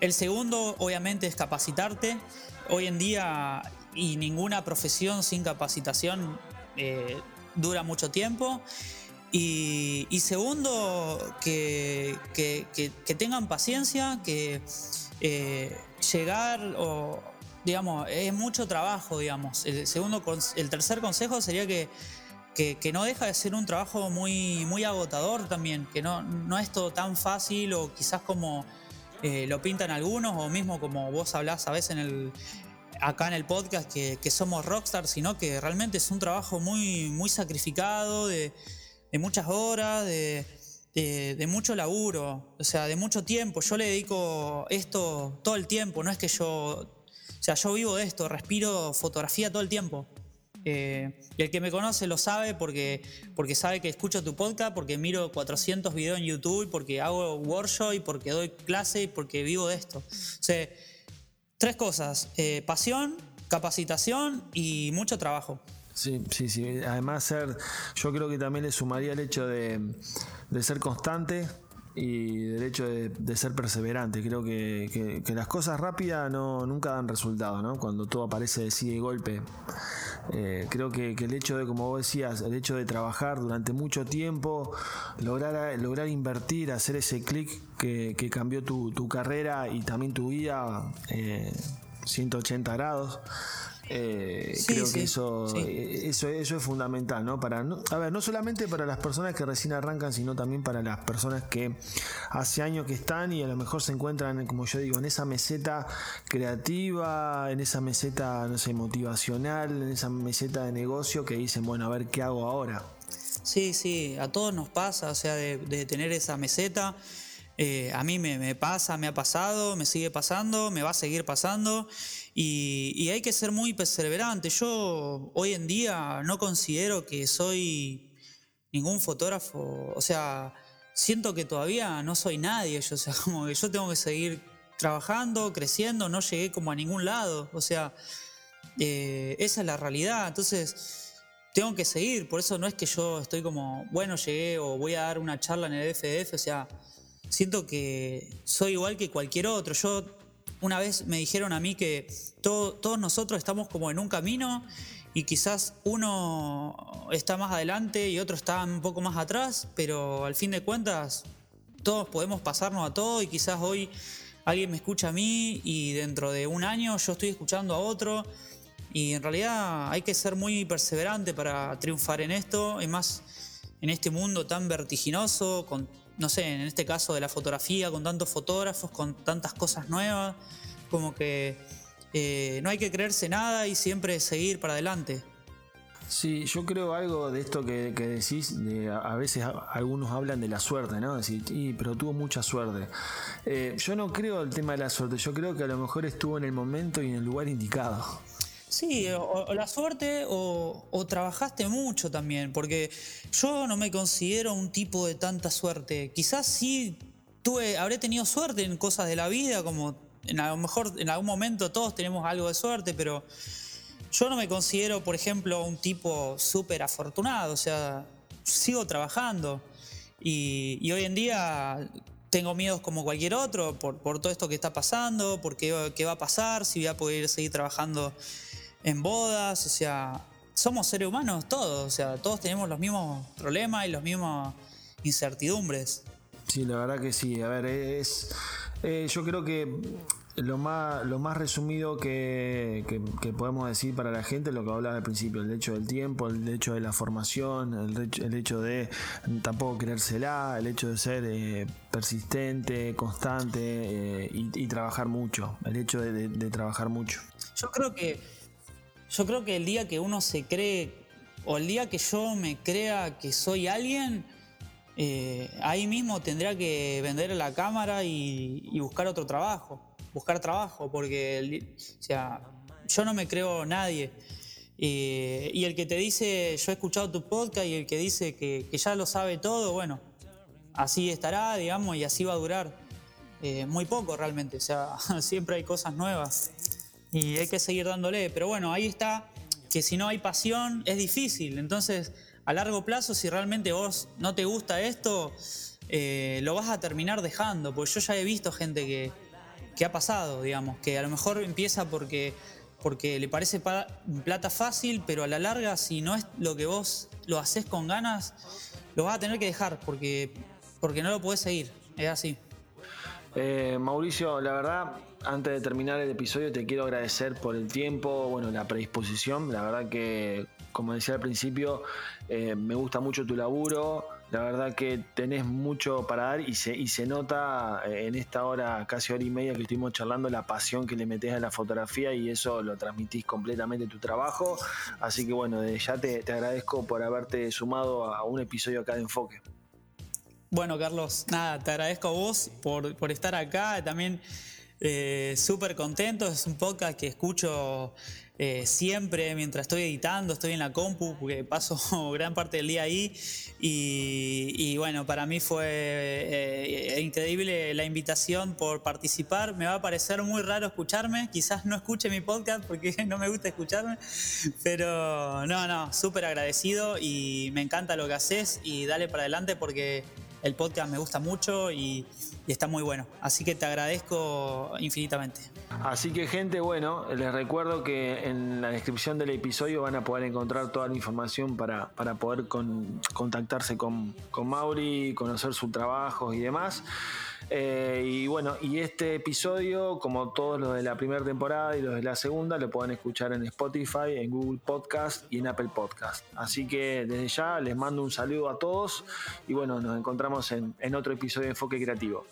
El segundo, obviamente, es capacitarte. Hoy en día, y ninguna profesión sin capacitación eh, dura mucho tiempo. Y, segundo, que, tengan paciencia, que eh, llegar o, digamos, es mucho trabajo, digamos. El, segundo, el tercer consejo sería que, que, no deja de ser un trabajo muy, muy agotador también, que no, no es todo tan fácil o quizás como eh, lo pintan algunos o mismo como vos hablás a veces en el, acá en el podcast que, somos rockstars, sino que realmente es un trabajo muy, muy sacrificado, de, muchas horas, de, mucho laburo, o sea, de mucho tiempo. Yo le dedico esto todo el tiempo, no es que yo, o sea, yo vivo de esto, respiro fotografía todo el tiempo. Eh, y el que me conoce lo sabe porque, porque sabe que escucho tu podcast, porque miro 400 videos en YouTube, porque hago workshop y porque doy clase y porque vivo de esto. O sea, tres cosas, eh, pasión, capacitación y mucho trabajo. Sí, sí, sí. Además, ser, yo creo que también le sumaría el hecho de, de ser constante, y del hecho de, ser perseverante. Creo que, las cosas rápidas no, nunca dan resultado, ¿no? Cuando todo aparece de golpe. Eh, creo que, el hecho de, como vos decías, el hecho de trabajar durante mucho tiempo, lograr, lograr invertir, hacer ese clic que, cambió tu, carrera y también tu vida 180 eh, grados. Eh, creo que eso, eh, eso, eso es fundamental, ¿no? Para, a ver, no solamente para las personas que recién arrancan, sino también para las personas que hace años que están y a lo mejor se encuentran, como yo digo, en esa meseta creativa, en esa meseta, no sé, motivacional, en esa meseta de negocio que dicen, bueno, a ver qué hago ahora. Sí, sí, a todos nos pasa, o sea, de, de tener esa meseta eh, a mí me, pasa, me ha pasado, me sigue pasando, me va a seguir pasando y, hay que ser muy perseverante. Yo hoy en día no considero que soy ningún fotógrafo, o sea, siento que todavía no soy nadie, yo, o sea, como que yo tengo que seguir trabajando, creciendo, no llegué como a ningún lado, o sea, eh, esa es la realidad, entonces tengo que seguir, por eso no es que yo estoy como, bueno, llegué o voy a dar una charla en el FDF, o sea, siento que soy igual que cualquier otro. Yo una vez me dijeron a mí que todos nosotros estamos como en un camino y quizás uno está más adelante y otro está un poco más atrás, pero al fin de cuentas todos podemos pasarnos a todo y quizás hoy alguien me escucha a mí y dentro de un año yo estoy escuchando a otro. Y en realidad hay que ser muy perseverante para triunfar en esto y más en este mundo tan vertiginoso, con no sé, en este caso de la fotografía, con tantos fotógrafos, con tantas cosas nuevas, como que eh, no hay que creerse nada y siempre seguir para adelante. Sí, yo creo algo de esto que, decís, a veces algunos hablan de la suerte, ¿no? Decir, pero tuvo mucha suerte. Eh, yo no creo el tema de la suerte, yo creo que a lo mejor estuvo en el momento y en el lugar indicado. Sí, o, la suerte o, trabajaste mucho también, porque yo no me considero un tipo de tanta suerte. Quizás sí tuve, habré tenido suerte en cosas de la vida, como en, a lo mejor en algún momento todos tenemos algo de suerte, pero yo no me considero, por ejemplo, un tipo súper afortunado, o sea, sigo trabajando y, hoy en día tengo miedos como cualquier otro por, todo esto que está pasando, por qué, qué va a pasar, si voy a poder seguir trabajando en bodas, o sea, somos seres humanos todos, o sea, todos tenemos los mismos problemas y los mismos incertidumbres. Sí, la verdad que sí. A ver, es. Eh, yo creo que lo más, lo más resumido que, podemos decir para la gente es lo que hablaba al principio, el hecho del tiempo, el hecho de la formación, el hecho, de tampoco creérsela, el hecho de ser eh, persistente, constante eh, y, trabajar mucho, el hecho de trabajar mucho. Yo creo que yo creo que el día que uno se cree, o el día que yo me crea que soy alguien, eh, ahí mismo tendría que vender la cámara y, buscar otro trabajo, buscar trabajo, porque o sea, yo no me creo nadie. y el que te dice, yo he escuchado tu podcast y el que dice que, ya lo sabe todo, bueno, así estará, digamos, y así va a durar eh, muy poco realmente. O sea, siempre hay cosas nuevas y hay que seguir dándole. Pero bueno, ahí está que si no hay pasión es difícil. Entonces, a largo plazo, si realmente vos no te gusta esto, eh, lo vas a terminar dejando. Porque yo ya he visto gente que, que ha pasado, digamos, que a lo mejor empieza porque, porque le parece plata fácil, pero a la larga, si no es lo que vos lo haces con ganas, lo vas a tener que dejar porque, porque no lo puedes seguir. Es así. Eh, Mauricio, la verdad, antes de terminar el episodio te quiero agradecer por el tiempo, bueno, la predisposición. La verdad que, como decía al principio, eh, me gusta mucho tu laburo. La verdad que tenés mucho para dar y se, y se nota eh, en esta hora, casi hora y media que estuvimos charlando, la pasión que le metés a la fotografía y eso lo transmitís completamente tu trabajo. Así que bueno, ya te, te agradezco por haberte sumado a un episodio acá de Enfoque. Bueno, Carlos, nada, te agradezco a vos por, por estar acá. También eh, súper contento. Es un podcast que escucho eh, siempre mientras estoy editando, estoy en la compu, porque paso gran parte del día ahí. Y, bueno, para mí fue eh, increíble la invitación por participar. Me va a parecer muy raro escucharme, quizás no escuche mi podcast porque no me gusta escucharme, pero no, no, súper agradecido y me encanta lo que haces y dale para adelante porque el podcast me gusta mucho y, está muy bueno. Así que te agradezco infinitamente. Así que gente, bueno, les recuerdo que en la descripción del episodio van a poder encontrar toda la información para, para poder contactarse con, con Mauri, conocer su trabajo y demás. Eh, y bueno, y este episodio, como todos los de la primera temporada y los de la segunda, lo pueden escuchar en Spotify, en Google Podcast y en Apple Podcast. Así que desde ya les mando un saludo a todos y bueno, nos encontramos en, en otro episodio de Enfoque Creativo.